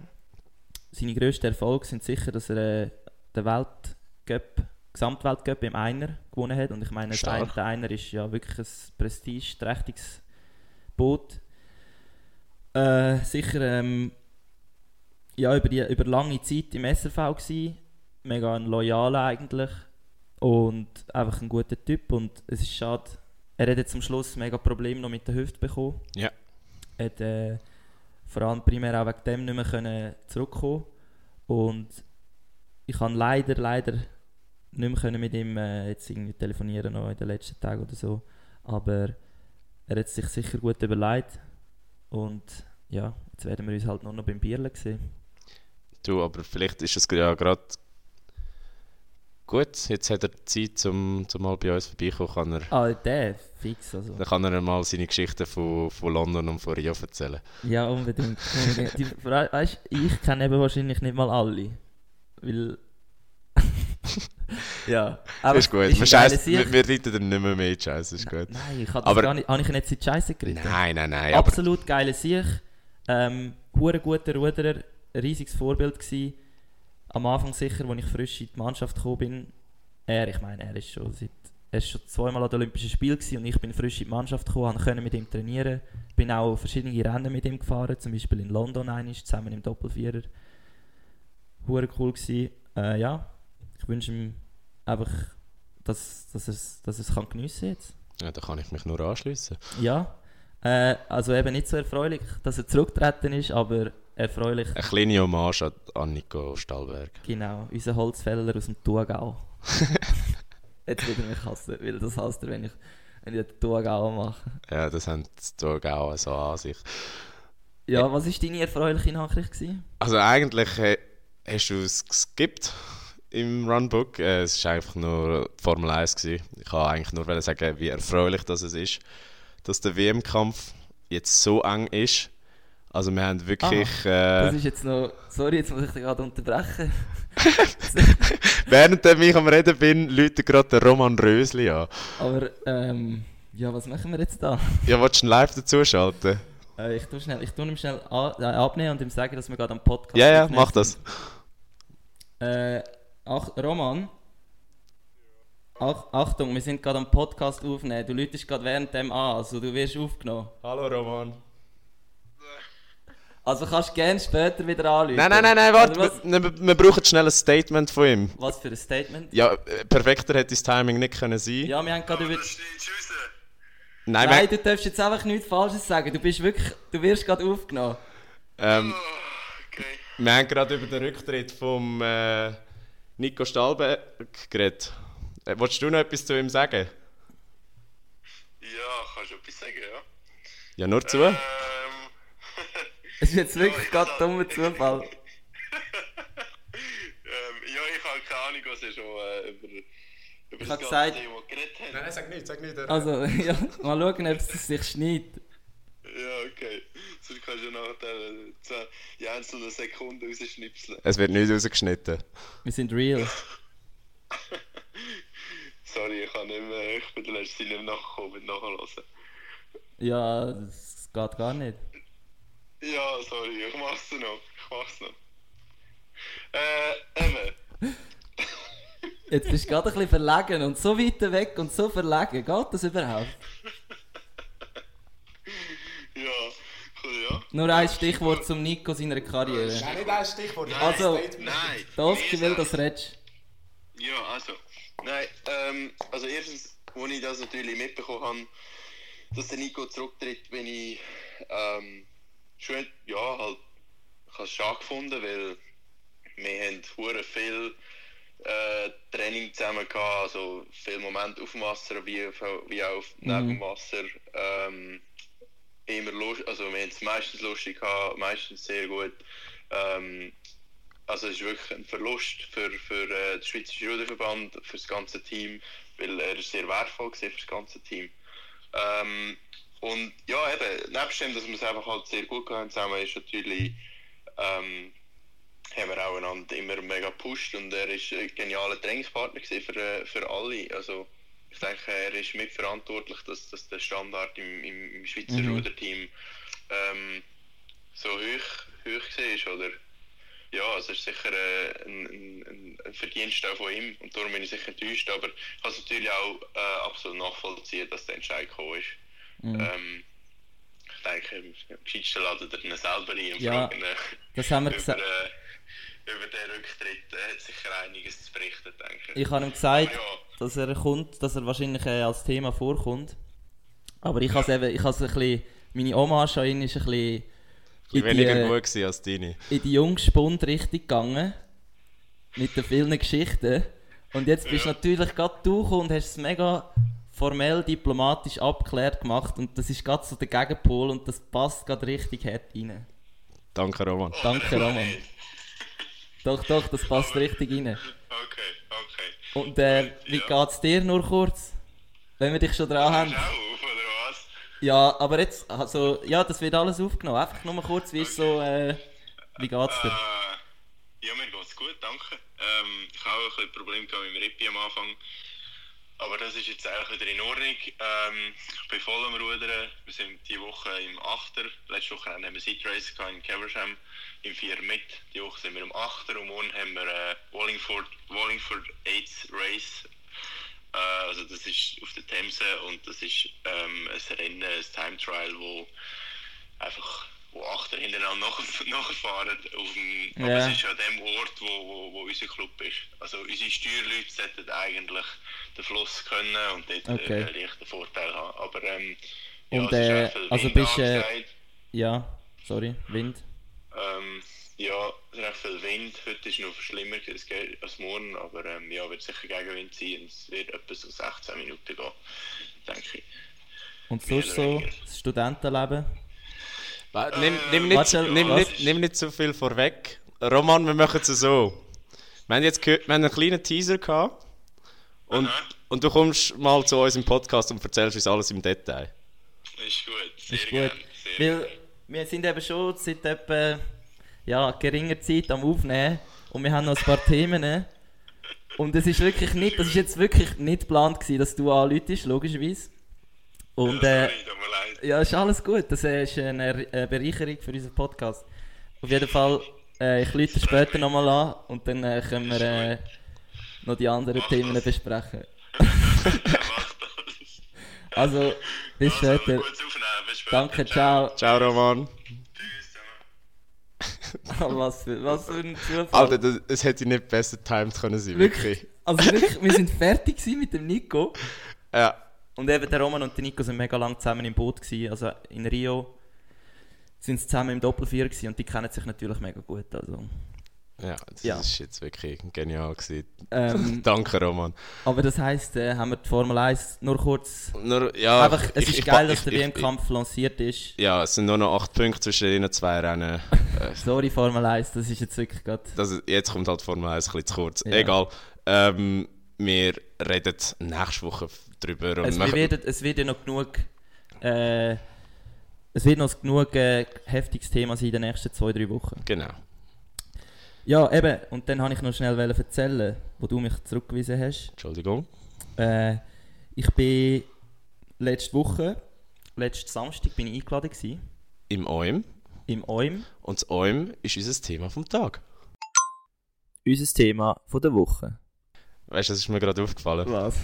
seine grössten Erfolge sind sicher, dass er äh, den Weltcup, Gesamtweltcup im Einer gewonnen hat. Und ich meine. Ein- der Einer ist ja wirklich ein prestigeträchtiges Boot. Äh, sicher ähm, ja, über, die, über lange Zeit im SRV gsi, mega ein loyaler eigentlich und einfach ein guter Typ und es ist schade, er hat jetzt am Schluss mega Probleme noch mit der Hüfte bekommen. Ja. Hat äh, vor allem primär auch wegen dem nicht mehr können zurückkommen und ich kann leider, leider nicht mehr können mit ihm äh, jetzt irgendwie telefonieren noch in den letzten Tagen oder so, aber er hat sich sicher gut überlegt und ja, jetzt werden wir uns halt nur noch beim Bierle sehen. Du, aber vielleicht ist es ja gerade gut. Jetzt hat er Zeit, zum, zum mal bei uns vorbeikommen. Kann er, Ah, der, fix also. dann kann er mal seine Geschichten von, von London und von Rio erzählen. Ja, unbedingt. unbedingt. Die, weißt, ich kenne eben wahrscheinlich nicht mal alle. Weil. <laughs> ja. Aber ist gut. ist Wir, scheiss, wir, wir reiten dann nicht mehr mit. Scheiße, ist gut. Nein, ich habe gar nicht. Habe ich ihn jetzt in die Scheiße geritten? Nein, nein, nein. Absolut geiler Sieg. Ähm, guter Ruderer, ein riesiges Vorbild gsi. Am Anfang sicher, als ich frisch in die Mannschaft gekommen bin. Er, ich meine, er ist schon seit, er ist schon zweimal an den Olympischen Spielen und ich bin frisch in die Mannschaft gekommen, konnte mit ihm trainieren, bin auch verschiedene Rennen mit ihm gefahren, zum Beispiel in London einig, zusammen im Doppelvierer. Hure cool. Äh, ja, ich wünsche ihm einfach, dass, dass er es dass er's kann geniessen jetzt. ja, da kann ich mich nur anschließen. Ja, äh, also eben nicht so erfreulich, dass er zurückgetreten ist, aber erfreulich, Eine kleine Hommage an, Nico Stahlberg. genau, unser Holzfäller aus dem Thurgau. <laughs> Jetzt würde er mich hassen, weil das hasst er, wenn ich, wenn ich den Thurgau mache. Ja, das haben die Thurgauer so an sich. Ja, was war deine erfreuliche Nachricht? Gewesen? Also eigentlich hast du es geskippt im Runbook. Äh, es war einfach nur Formel 1. Gewesen. Ich kann eigentlich nur sagen, wie erfreulich das es ist, dass der WM-Kampf jetzt so eng ist. Also wir haben wirklich... Das Äh, ist jetzt noch, sorry, jetzt muss ich dich gerade unterbrechen. <laughs> während ich am Reden bin, läutet gerade der Roman Rösli an. Aber, ähm, ja, was machen wir jetzt da? Ja, willst du ihn live dazuschalten? Äh, ich tue schnell, ich tue ihm schnell a- äh, abnehmen und ihm sagen, dass wir gerade am Podcast Ja, ja, mach das. Äh, ach, Roman. Ach, Achtung, wir sind gerade am Podcast aufnehmen. Du läutest gerade während dem an, also du wirst aufgenommen. Hallo Roman. Also kannst du gerne später wieder anrufen. Nein, nein, nein, nein, warte. Also Wir, wir, wir brauchen schnell ein Statement von ihm. was, für ein Statement? Ja, äh, perfekter hätte das Timing nicht können sein. Ja, wir haben gerade über... Nein, Nein, wir, du darfst jetzt einfach nichts Falsches sagen. Du bist wirklich... Du wirst gerade aufgenommen. ähm, Okay. wir haben gerade über den Rücktritt vom äh, Nico Stahlberg geredet. Äh, willst du noch etwas zu ihm sagen? Ja, kannst du etwas sagen, ja? Ja, nur zu. Ähm, <laughs> Es ist jetzt wirklich ich gerade dummer Zufall. <laughs> ähm, ja, ich habe keine Ahnung, was er schon äh, über, über Ich das ganze gesagt- Thema geredet hat. Nein, sag nicht, sag nicht. Also, <laughs> ja, mal schauen, ob es sich schneidet. Ja, okay. Sonst kannst du nachher die einzelnen Sekunden rausschnipseln. Es wird nicht rausgeschnitten. Wir sind real. <laughs> Sorry, ich, kann nicht mehr, ich bin der letzte nicht mehr nachgekommen mit Nachhören. Ja, das geht gar nicht. Ja, sorry, ich mach's noch. Ich mach's noch. Äh, eben. Jetzt bist du gerade ein bisschen verlegen und so weit weg und so verlegen. Geht das überhaupt? Ja, ja. Nur ein Stichwort zum Nico seiner Karriere. nicht ein Stichwort. Also, Nein. das wir will das redest. Ja, also. Nein, ähm, also erstens, als ich das natürlich mitbekommen habe, dass der Nico zurücktritt, bin ich ähm, schon, ja, halt, ich habe es schade gefunden, weil wir haben hure viel äh, Training zusammen gehabt, also viel Moment auf dem Wasser wie, auf, wie auch auf, neben dem Wasser. Ähm, immer lust, also wir haben es meistens lustig gehabt, meistens sehr gut. Ähm, also es ist wirklich ein Verlust für, für äh, den Schweizerischen Ruderverband, für das ganze Team, weil er sehr wertvoll war für das ganze Team. Ähm, und ja, eben, nebst dem, dass wir es einfach halt sehr gut haben zusammen, ist natürlich, ähm, haben wir auch einander immer mega gepusht und er ist ein genialer Trainingspartner für, äh, für alle. Also ich denke, er ist mitverantwortlich, dass, dass der Standard im, im, im Schweizer Ruderteam ähm, so hoch, hoch war, oder? Ja, es ist sicher äh, ein, ein, ein Verdienst auch von ihm und darum bin ich sicher enttäuscht, aber ich kann es natürlich auch äh, absolut nachvollziehen, dass der Entscheid gekommen ist. Ähm, ich denke, am gescheitsten ladet er ihn selber ein und Ja, fragt ihn, äh, Das haben wir <laughs> über, gesagt. äh, über den Rücktritt äh, hat sicher einiges zu berichten, denke ich. Ich habe ihm gesagt, ja, dass er kommt, dass er wahrscheinlich äh, als Thema vorkommt. Aber ich habe eben, ich habe ein bisschen, meine Hommage an ihn ist ein bisschen Ich die, weniger äh, gut gewesen als deine. in die Jungspund-Richtung gegangen. Mit den vielen Geschichten. Und jetzt bist natürlich gerade du gekommen und hast es mega formell, diplomatisch abgeklärt gemacht. Und das ist gerade so der Gegenpol und das passt gerade richtig hart rein. Danke, Roman. Danke, Roman. Doch, doch, das passt richtig rein. okay, okay. Und äh, wie Ja. geht's dir nur kurz? Wenn wir dich schon dran haben. Auf, oder was? Ja, aber jetzt, also, ja, das wird alles aufgenommen. Einfach nur mal kurz, wie ist so, äh, wie geht's dir? Äh, ja, mir geht's gut, danke. Ähm, ich habe auch ein bisschen Probleme gehabt mit dem Rippi am Anfang. Aber das ist jetzt eigentlich wieder in Ordnung. Ähm, ich bin voll am Rudern. Wir sind diese Woche im Achter. Letzte Woche haben wir Seat Race in Caversham im 4 mit. Die Woche sind wir im Achter und morgen haben wir äh, Wallingford, Wallingford Aids Race. Äh, also das ist auf der Themse und das ist ähm, ein Rennen, ein Time Trial, wo einfach wo Achter hintereinander <laughs> nach, nachfahren. Auf dem, Ja. Aber es ist an dem Ort, wo, wo, wo unser Club ist. Also unsere Steuerleute sollten eigentlich den Fluss können und dort Okay. äh, einen leichten Vorteil haben. Aber ähm, ja, Und, es ist äh, also bist, äh. Ja, sorry, Wind. Ähm, ja, es ist recht viel Wind. Heute ist es noch schlimmer als, ge- als morgen, aber ähm, ja, wird sicher Gegenwind sein und es wird etwa so 16 Minuten gehen, denke ich. Und sonst so, das Studentenleben? Wa- Nimm, nimm, nicht, Warte, nimm, was? nicht, nimm nicht zu viel vorweg. Roman, wir machen es so. Wir haben jetzt gehört, wir haben einen kleinen Teaser gehabt. Und, Aha. und du kommst mal zu uns im Podcast und erzählst uns alles im Detail. Ist gut, sehr Ist gerne. gut. Sehr Weil wir sind eben schon seit etwa ja, geringer Zeit am Aufnehmen und wir haben noch ein paar Themen. Und es ist wirklich nicht, das ist jetzt wirklich nicht geplant gewesen, dass du anläutest, logischerweise. Und äh, ja, ist alles gut. Das äh, ist eine Bereicherung für unseren Podcast. Auf jeden Fall, äh, ich lüte später nochmal an und dann äh, können wir äh, noch die anderen Themen besprechen. <laughs> Das. Also, bis Also, später. bis. Danke, ciao. Ciao, Roman. Tschüss zusammen. <laughs> was, für, was für ein Zufall. Alter, das, es hätte nicht besser timed können sein, Wirklich? wirklich. Also wirklich, wir sind fertig gewesen mit dem Nico. <laughs> Ja. Und eben der Roman und der Nico sind mega lang zusammen im Boot gewesen. Also in Rio sind sie zusammen im Doppelvier gewesen und die kennen sich natürlich mega gut. Also. Ja, das Ja. ist jetzt wirklich genial gewesen. Ähm, <laughs> Danke, Roman. aber das heisst, äh, haben wir die Formel 1 nur kurz... Nur, ja, einfach, es ich- ist ich- geil, ich- dass der WM-Kampf lanciert ist. Ja, es sind nur noch 8 Punkte zwischen den zwei Rennen. <laughs> Sorry Formel 1, das ist jetzt wirklich gerade... jetzt kommt halt Formel 1 ein bisschen zu kurz. Ja. Egal. Ähm, wir reden nächste Woche drüber. Und Es machen- wird, es wird ja noch genug... Äh, es wird noch genug äh, heftiges Thema sein in den nächsten zwei, drei Wochen. Genau. Ja, eben. Und dann wollte ich noch schnell erzählen, wo du mich zurückgewiesen hast. Entschuldigung. Äh, ich bin letzte Woche, letzten Samstag, bin ich eingeladen gewesen, Im OIM. im OIM. Und das OIM ist unser Thema vom Tag. Unser Thema von der Woche. Weißt du, das ist mir gerade aufgefallen. Was?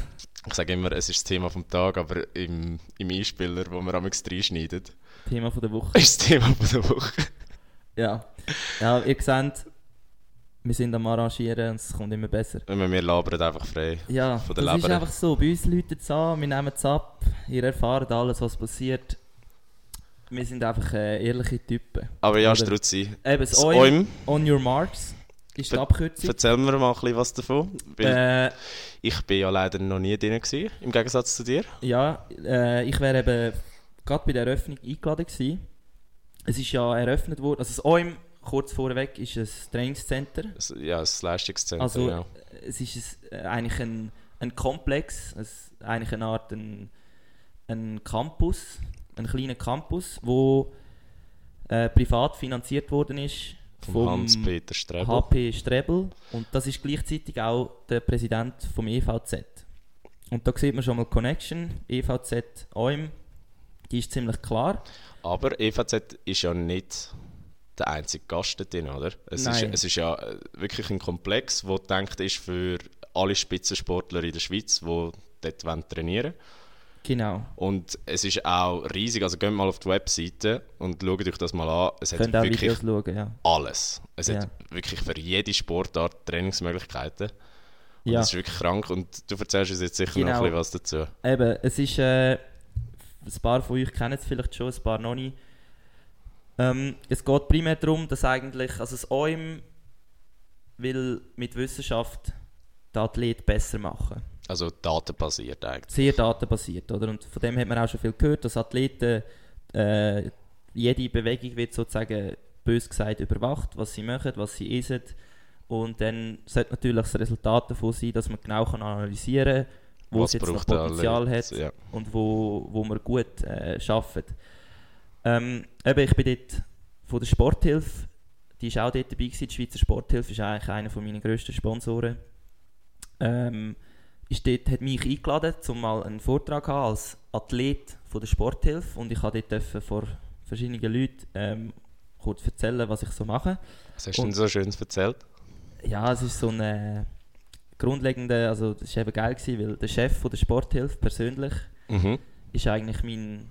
Ich sage immer, es ist das Thema vom Tag, aber im, im Einspieler, wo wir am reinschneiden, Thema von der Woche. ist das Thema von der Woche. Ja. Ja, ihr seht, wir sind am Arrangieren und es kommt immer besser. Und wir labern einfach frei. Ja, Von der das ist Leber. einfach so. Bei uns läutet es an, wir nehmen es ab, ihr erfahrt alles, was passiert. Wir sind einfach äh, ehrliche Typen. Aber ja, Struzzi, Eben, das OIM, On Your Marks, ist die Abkürzung. erzähl mir mal ein bisschen was davon. Äh, ich bin ja leider noch nie drin gewesen, im Gegensatz zu dir. ja, äh, ich wäre eben gerade bei der Eröffnung eingeladen gewesen. Es ist ja eröffnet worden, also das OIM, kurz vorweg, ist ein Trainingscenter. Ja, das Leistungszentrum, Also ja. es ist ein, äh, eigentlich ein, ein Komplex, es, eigentlich eine Art ein, ein Campus, ein kleiner Campus, wo äh, privat finanziert worden ist Vom Hans-Peter Strebel. HP Strebel und das ist gleichzeitig auch der Präsident vom EVZ. Und da sieht man schon mal die Connection, EVZ OIM, die ist ziemlich klar. Aber EVZ ist ja nicht der einzige Gast dort drin, oder? Es, ist, Nein. es ist ja äh, wirklich ein Komplex, der gedacht ist für alle Spitzensportler in der Schweiz, die dort wollen trainieren Genau. Und es ist auch riesig, also geht mal auf die Webseite und schaut euch das mal an. Es hat Könnt auch wirklich schauen, ja. alles. Es Ja. hat wirklich für jede Sportart Trainingsmöglichkeiten. Und Ja. Das ist wirklich krank und du erzählst uns jetzt sicher noch Genau. ein bisschen was dazu. Eben, es ist, äh, ein paar von euch kennen es vielleicht schon, ein paar noch nicht. Ähm, es geht primär darum, dass eigentlich, also das OIM will mit Wissenschaft den Athlet besser machen. Also datenbasiert eigentlich. Sehr datenbasiert, oder? Und von dem hat man auch schon viel gehört, dass Athleten, äh, jede Bewegung wird sozusagen, bös gesagt, überwacht, was sie machen, was sie essen. Und dann sollte natürlich das Resultat davon sein, dass man genau kann analysieren kann, wo es jetzt noch Potenzial Athlet? hat Ja. und wo, wo man gut äh, arbeitet. Ähm, eben, ich bin dort von der Sporthilfe, die ist auch dort dabei gewesen. Die Schweizer Sporthilfe ist eigentlich einer von meinen grössten Sponsoren. Ähm, ist dort, hat mich eingeladen, um mal einen Vortrag zu haben als Athlet von der Sporthilfe und ich durfte dort vor verschiedenen Leuten ähm, kurz erzählen, was ich so mache. Was hast du denn so Schönes erzählt? Ja, es ist so ein äh, grundlegender, also das war eben geil, gewesen, weil der Chef von der Sporthilfe persönlich Mhm. ist eigentlich mein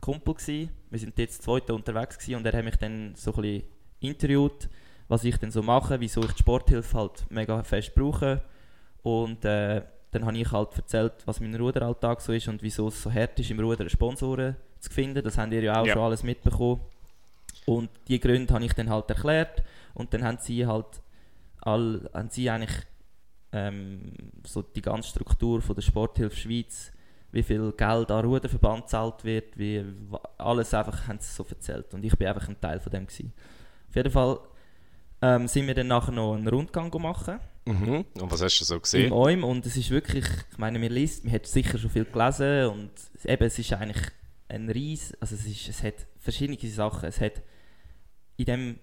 Kumpel gewesen. Wir sind jetzt zweite unterwegs gewesen und er hat mich dann so ein bisschen interviewt, was ich denn so mache, wieso ich die Sporthilfe halt mega fest brauche und äh, dann habe ich halt erzählt, was mein Ruderalltag so ist und wieso es so hart ist, im Ruder Sponsoren zu finden. Das habt ihr ja auch Ja. schon alles mitbekommen. Und die Gründe habe ich dann halt erklärt und dann haben sie halt all, haben sie eigentlich ähm, so die ganze Struktur von der Sporthilfe Schweiz, wie viel Geld an Ruderverband gezahlt wird, wie alles einfach haben sie so erzählt und ich bin einfach ein Teil von dem gewesen. Auf jeden Fall ähm, sind wir dann nachher noch einen Rundgang machen Mhm. Und was hast du so im gesehen? OIM und es ist wirklich, ich meine, man liest, man hat sicher schon viel gelesen und eben, es ist eigentlich ein Ries, also es, ist, es hat verschiedene Sachen, es hat in dem,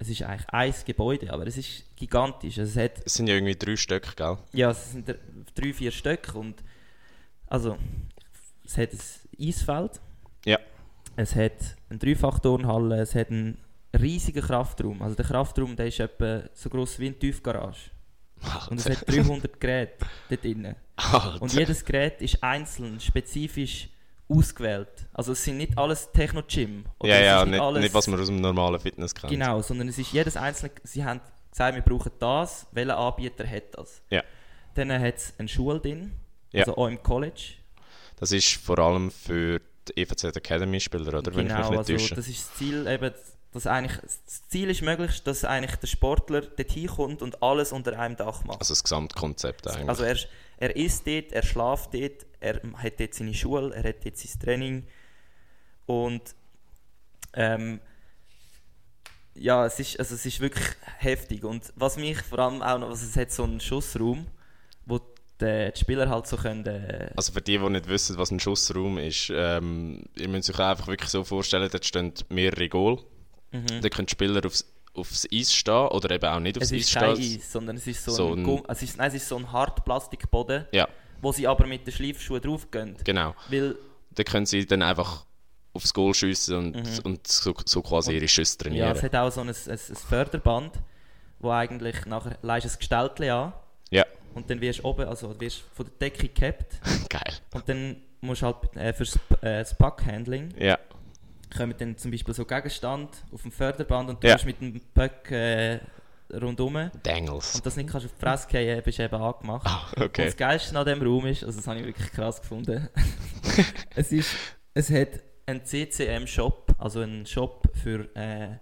es ist eigentlich ein Gebäude, aber es ist gigantisch, also es hat Es sind ja irgendwie drei Stück, gell? ja, es sind dr- drei, vier Stück und also es hat ein Eisfeld, Ja. es hat eine Dreifachturnhalle, es hat einen riesigen Kraftraum. Also der Kraftraum der ist etwa so groß wie eine Tiefgarage. Und es hat 300 Geräte dort drin. Alter. Und jedes Gerät ist einzeln, spezifisch ausgewählt. Also es sind nicht alles Techno-Gym. oder ja, ja, nicht, alles- nicht was man aus dem normalen Fitness kennt. Genau, sondern es ist jedes einzelne. Sie haben gesagt, wir brauchen das. Welcher Anbieter hat das? Ja. Dann hat es eine Schule drin, Ja. also auch im College. Das ist vor allem für die EVZ Academy-Spieler, oder? Wenn ich mich genau, nicht also täusche. das ist das Ziel, eben, dass eigentlich, das Ziel ist möglichst, dass eigentlich der Sportler dorthin kommt und alles unter einem Dach macht. Also das Gesamtkonzept eigentlich. Also er, er isst dort, er schläft dort, er hat dort seine Schule, er hat dort sein Training und ähm, ja, es ist, also es ist wirklich heftig und was mich vor allem auch noch, also es hat so einen Schussraum, die, die Spieler halt so können, äh, Also für die, die nicht wissen, was ein Schussraum ist, ähm, ihr müsst euch einfach wirklich so vorstellen, dort stehen mehrere Goal. mhm. Da können die Spieler aufs, aufs Eis stehen oder eben auch nicht aufs es Eis ist kein stehen. Eis, sondern es ist so, So ein, ein- es ist, nein, es ist so ein Hartplastikboden, Ja, wo sie aber mit den Schleifschuhen draufgehen, genau. weil Da können sie dann einfach aufs Goal schiessen und, und so, so quasi ihre Schüsse Ja, trainieren. es hat auch so ein, ein, ein Förderband, wo eigentlich nachher leist ein Gestaltchen an Ja, und dann wirst du oben, also wirst von der Decke gehabt <laughs> Geil. und dann musst du halt äh, fürs äh, das Puck-Handling Ja. kommen dann zum Beispiel so Gegenstand auf dem Förderband und du Ja. musst mit dem Puck äh, rundum Dangles. und das nicht kannst auf die Fresse fallen, bist du eben angemacht. Und okay. das Geilste an diesem Raum ist, also das habe ich wirklich krass gefunden, <laughs> <laughs> es, ist, es hat einen CCM-Shop, also einen Shop für äh,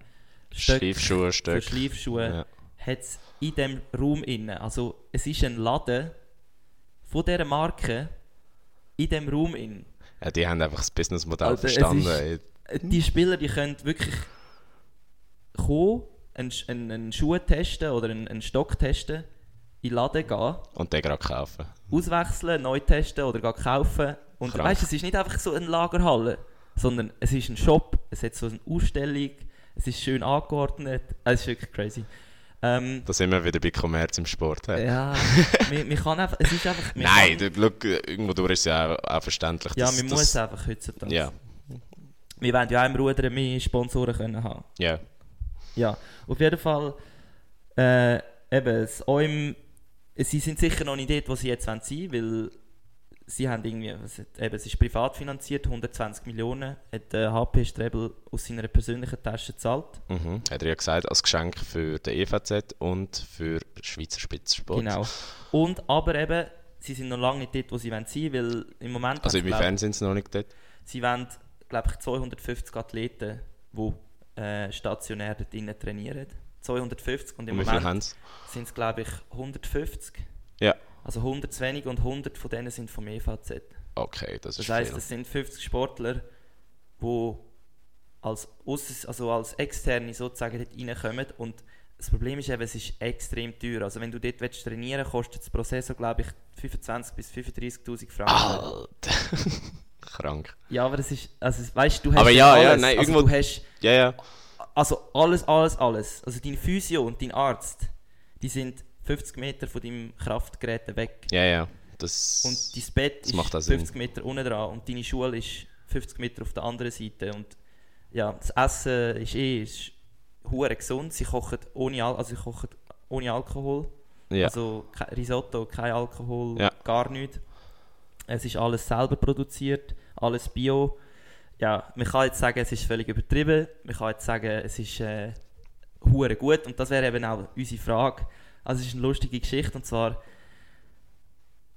Stöcke, Schleifschuhe, für Stöcke. Schleifschuhe, Ja. Hat es in diesem Raum innen. Also es ist ein Laden von dieser Marke in diesem Raum innen. ja, die haben einfach das Businessmodell es verstanden. ist-. Die Spieler, die können wirklich kommen, einen, einen, einen Schuh testen oder einen, einen Stock testen, in den Laden gehen, Und den gerade kaufen. auswechseln, neu testen oder gehen kaufen. Und Krank. weißt, es ist nicht einfach so eine Lagerhalle, sondern es ist ein Shop, es hat so eine Ausstellung, es ist schön angeordnet. Es ist wirklich crazy. Ähm, Da sind wir wieder bei Kommerz im Sport. Hey. ja, <laughs> man, man kann einfach, es ist einfach... Nein, kann, du, look, irgendwo durch ist ja auch, auch verständlich. ja, dass- man dass- muss einfach heutzutage. Ja, Wir wollen ja auch im Rudern mehr Sponsoren können haben. ja. Ja, auf jeden Fall, äh, eben, das OIM, sie sind sicher noch nicht dort, wo sie jetzt sein wollen, weil sie haben irgendwie, was, eben, es ist privat finanziert, 120 Millionen, hat der HP Strebel aus seiner persönlichen Tasche gezahlt. Mhm. Hat er ja gesagt, als Geschenk für den EVZ und für Schweizer Spitzensport. Genau. Und aber eben, sie sind noch lange nicht dort, wo sie wollen sein weil im Moment Also inwiefern sind sie noch nicht dort? sie wollen, glaube ich, 250 Athleten, die äh, stationär dort drinnen trainieren. 250 und im Und Moment sind es, glaube ich, 150. Ja. Also 100 zu wenig und 100 von denen sind vom EVZ. Okay, das ist Das heisst, es sind 50 Sportler, die als, Ausses- also als Externe sozusagen dort reinkommen. Und das Problem ist eben, es ist extrem teuer. Also wenn du dort willst trainieren willst, kostet das pro Saison, glaube ich, 25 bis 35'000 Franken. Alter. <laughs> Krank. Ja, aber es ist, also weißt du, du hast Aber ja, ja, nein, also, irgendwo- du hast Ja, ja. also alles, alles, alles. Also dein Physio und dein Arzt, die sind 50 Meter von deinem Kraftgerät weg. Ja, ja. Das, Und dein Bett ist macht auch Sinn. 50 Meter unten dran und deine Schule ist 50 Meter auf der anderen Seite. Und ja, das Essen ist eh ist hure gesund. Sie kochen ohne, Al also sie kochen ohne Alkohol. ja. Also kein Risotto, kein Alkohol, Ja. gar nichts. Es ist alles selber produziert, alles bio. Ja, man kann jetzt sagen, es ist völlig übertrieben. Man kann jetzt sagen, es ist äh, hure gut. Und das wäre eben auch unsere Frage. Also es ist eine lustige Geschichte und zwar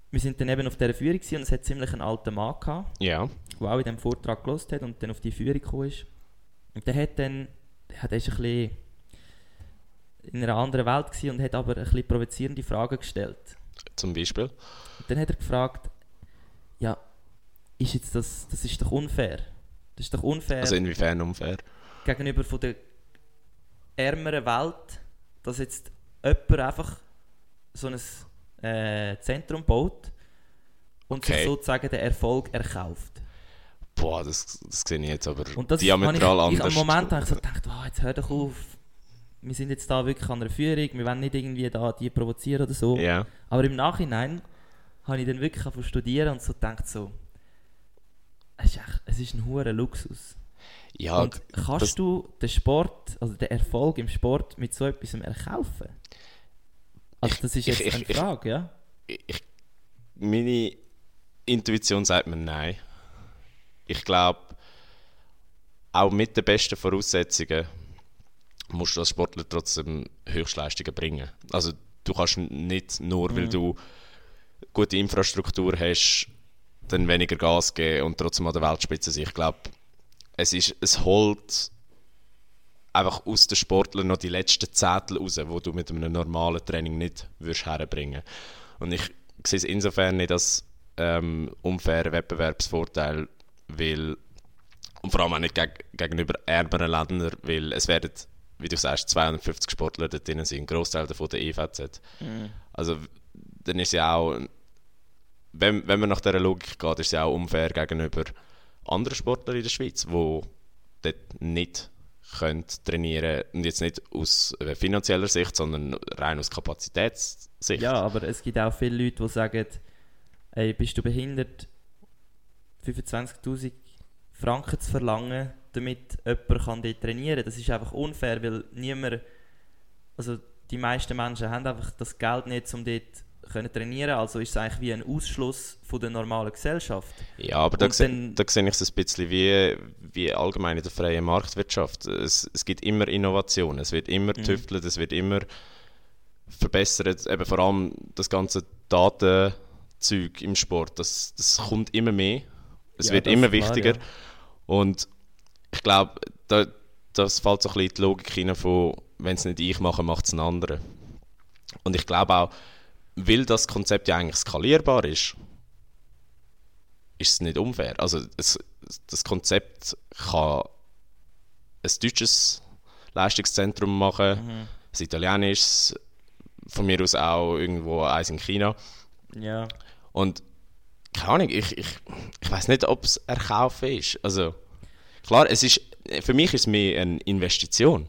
wir sind dann eben auf dieser Führung und es hat ziemlich einen alten Mann gehabt, ja. der auch in diesem Vortrag gelost hat und dann auf die Führung gekommen ist. Und der hat dann, der ist ein bisschen in einer anderen Welt gewesen und hat aber ein bisschen provozierende Fragen gestellt. Zum Beispiel. Und dann hat er gefragt, ja, ist jetzt das, das ist doch unfair. Das ist doch unfair Also inwiefern unfair? gegenüber von der ärmeren Welt, dass jetzt jemand einfach so ein äh, Zentrum baut und Okay. sich sozusagen den Erfolg erkauft. Boah, das, das sehe ich jetzt aber Und das diametral ich, ich, anders. Am Moment habe ich so gedacht, oh, jetzt hör doch auf. Wir sind jetzt da wirklich an einer Führung, wir wollen nicht irgendwie da die provozieren oder so. Ja. Aber im Nachhinein habe ich dann wirklich angefangen studieren und so gedacht so, es ist, echt, es ist ein hoher Luxus. Ja, und kannst du den Sport, also den Erfolg im Sport mit so etwas erkaufen? Also Ich- das ist jetzt ich- eine ich- Frage, ja? ich, meine Intuition sagt mir nein. Ich glaube, auch mit den besten Voraussetzungen musst du als Sportler trotzdem Höchstleistungen bringen. Also du kannst nicht nur, weil du gute Infrastruktur hast, dann weniger Gas geben und trotzdem an der Weltspitze sein. Ich glaube, es, ist, es holt einfach aus den Sportlern noch die letzten Zettel raus, wo du mit einem normalen Training nicht würdest herbringen. Und ich sehe es insofern nicht als ähm, unfairen Wettbewerbsvorteil, weil und vor allem auch nicht geg gegenüber ärmeren Ländern, weil es werden, wie du sagst, 250 Sportler dort drin sind, ein Großteil davon der EVZ. Also w- dann ist ja auch, wenn, wenn man nach dieser Logik geht, ist es ja auch unfair gegenüber anderen Sportlern in der Schweiz, die dort nicht können trainieren und jetzt nicht aus äh, finanzieller Sicht, sondern rein aus Kapazitätssicht. Ja, aber es gibt auch viele Leute, die sagen, ey, bist du behindert, 25'000 Franken zu verlangen, damit jemand kann dort trainieren kann. Das ist einfach unfair, weil niemand, also die meisten Menschen haben einfach das Geld nicht, um dort können trainieren, also ist es eigentlich wie ein Ausschluss von der normalen Gesellschaft. Ja, aber da, dann- da sehe ich es ein bisschen wie, wie allgemein in der freien Marktwirtschaft. Es, es gibt immer Innovationen, es wird immer Mhm. tüftelt, es wird immer verbessert. Eben vor allem das ganze Datenzeug im Sport, das, das kommt immer mehr. Es Ja, wird immer ist klar, wichtiger. ja. Und ich glaube, da, das fällt so ein bisschen in die Logik hinein von, wenn es nicht ich mache, macht es ein anderer. Und ich glaube auch, weil das Konzept ja eigentlich skalierbar ist, ist es nicht unfair. Also es, das Konzept kann ein deutsches Leistungszentrum machen, Mhm. ein italienisches, von mir aus auch irgendwo eins in China. Ja. Und keine Ahnung, ich, ich, ich weiß nicht, ob es erkaufen ist. Also klar, es ist, für mich ist es mehr eine Investition.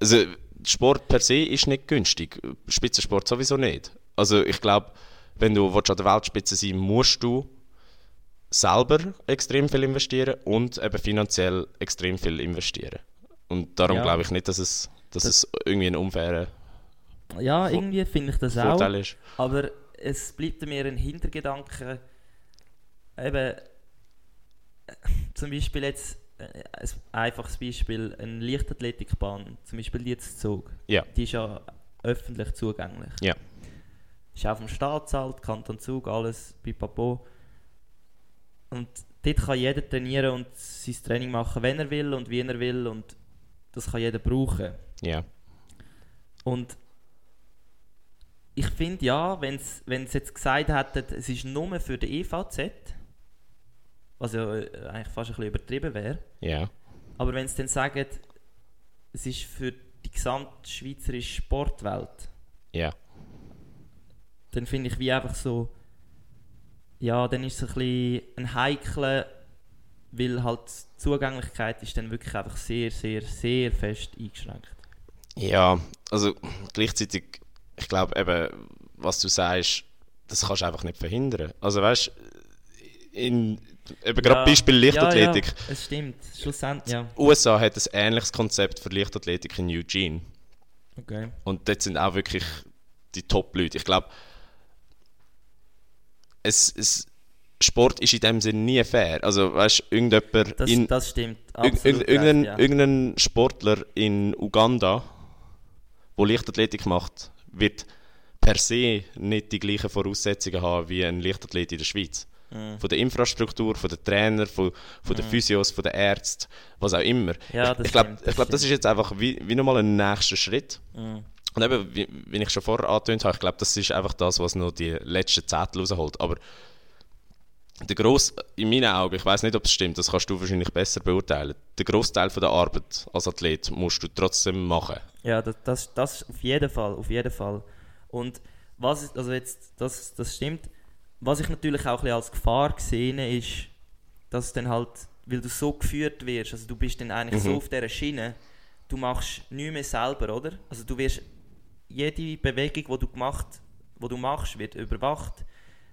Also Sport per se ist nicht günstig, Spitzensport sowieso nicht. Also ich glaube, wenn du willst an der Weltspitze sein musst du selber extrem viel investieren und eben finanziell extrem viel investieren. Und darum Ja. glaube ich nicht, dass es, dass es irgendwie ein unfairer Ja, Vor- irgendwie finde ich das auch. Vorteil ist. Aber es bleibt mir ein Hintergedanke, eben, äh, zum Beispiel jetzt, ein einfaches Beispiel, eine Leichtathletikbahn, zum Beispiel die jetzt Zug, Ja. die ist ja öffentlich zugänglich. Ja. Ist auch vom Staatshalt, Kanton Zug, alles, pipapo. Und dort kann jeder trainieren und sein Training machen, wenn er will und wie er will und das kann jeder brauchen. Ja. Und ich finde ja, wenn sie jetzt gesagt hätten, es ist nur für den EVZ, was ja äh, eigentlich fast ein bisschen übertrieben wäre, Ja. aber wenn sie dann sagen, es ist für die gesamte schweizerische Sportwelt, Ja. dann finde ich wie einfach so, ja, dann ist es ein bisschen ein heikler, weil halt die Zugänglichkeit ist dann wirklich einfach sehr, sehr, sehr fest eingeschränkt. Ja, also gleichzeitig, ich glaube eben, was du sagst, das kannst du einfach nicht verhindern. Also weißt in eben gerade Beispiel Leichtathletik. Ja, ja, es stimmt, schlussendlich, ja. USA hat ein ähnliches Konzept für Leichtathletik in Eugene. Okay. Und dort sind auch wirklich die Top-Leute. Ich glaube, es, es, Sport ist in dem Sinne nie fair. Also weißt du, irgendjemand Das, in, das stimmt. Absolut irg irgendein, ja. irgendein Sportler in Uganda, der Leichtathletik macht, wird per se nicht die gleichen Voraussetzungen haben wie ein Leichtathlet in der Schweiz. Mhm. Von der Infrastruktur, von den Trainern, von, von den Physios, von den Ärzten, was auch immer. Ja, ich glaube, ich glaub, das ist jetzt einfach wie, wie nochmal ein nächster Schritt. Mhm. Und eben, wie, wie ich schon vorher angetönt habe, ich glaube, das ist einfach das, was noch die letzten Zettel rausholt. Aber der Gross, in meinen Augen, ich weiß nicht, ob es stimmt, das kannst du wahrscheinlich besser beurteilen. Der Großteil der Arbeit als Athlet musst du trotzdem machen. Ja, das, das, das auf jeden Fall, auf jeden Fall. Und was, ist- also jetzt, das, das stimmt. Was ich natürlich auch ein bisschen als Gefahr sehe, ist, dass dann halt, weil du so geführt wirst, also du bist dann eigentlich so auf dieser Schiene, du machst nichts mehr selber, oder? Also du wirst, jede Bewegung, die du gemacht, wo du machst, wird überwacht.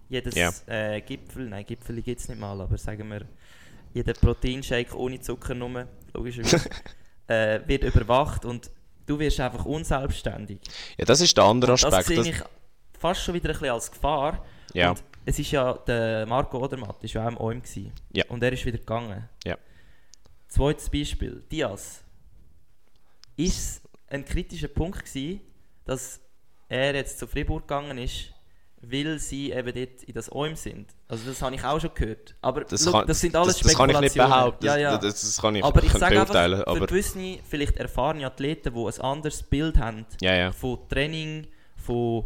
Jedes Ja. äh, Gipfel, nein, Gipfel gibt es nicht mal, aber sagen wir, jeder Proteinshake ohne Zucker nur, logischerweise, <laughs> äh, wird überwacht und du wirst einfach unselbstständig. Ja, das ist der andere Aspekt. sehe Das, ich fast schon wieder ein bisschen als Gefahr. Ja. Und es ist ja, der Marco Odermatt ist ja auch im OM gewesen. Ja. Und er ist wieder gegangen. Ja. Zweites Beispiel, Diaz. Ist es ein kritischer Punkt gewesen, dass er jetzt zu Fribourg gegangen ist, weil sie eben dort in das OM sind? Also das habe ich auch schon gehört. Aber das, schau, kann, das sind alles das, das kann ich nicht Spekulationen. behaupten. Ja, ja. Das, das kann ich aber ich sage einfach, beurteilen. für Aber, gewisse, vielleicht erfahrene Athleten, die ein anderes Bild haben ja, ja. von Training, von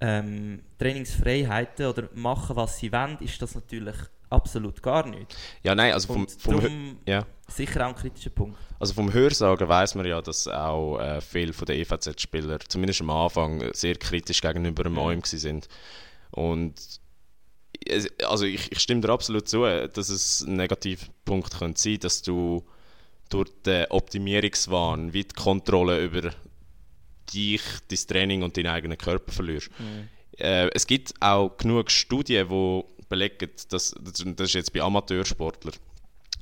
ähm, Trainingsfreiheiten oder machen, was sie wollen, ist das natürlich absolut gar nicht. ja, nein, also vom, vom, ja. sicher auch ein kritischer Punkt. Also vom Hörsagen weiß man ja, dass auch äh, viele von den EVZ-Spieler, zumindest am Anfang, sehr kritisch gegenüber dem OM gewesen sind. Und also ich, ich stimme dir absolut zu, dass es ein Negativpunkt könnte sein, dass du durch den Optimierungswahn wie die Kontrolle über dich, dein Training und deinen eigenen Körper verlierst. Äh, es gibt auch genug Studien, die belegen, dass, das ist jetzt bei Amateursportlern,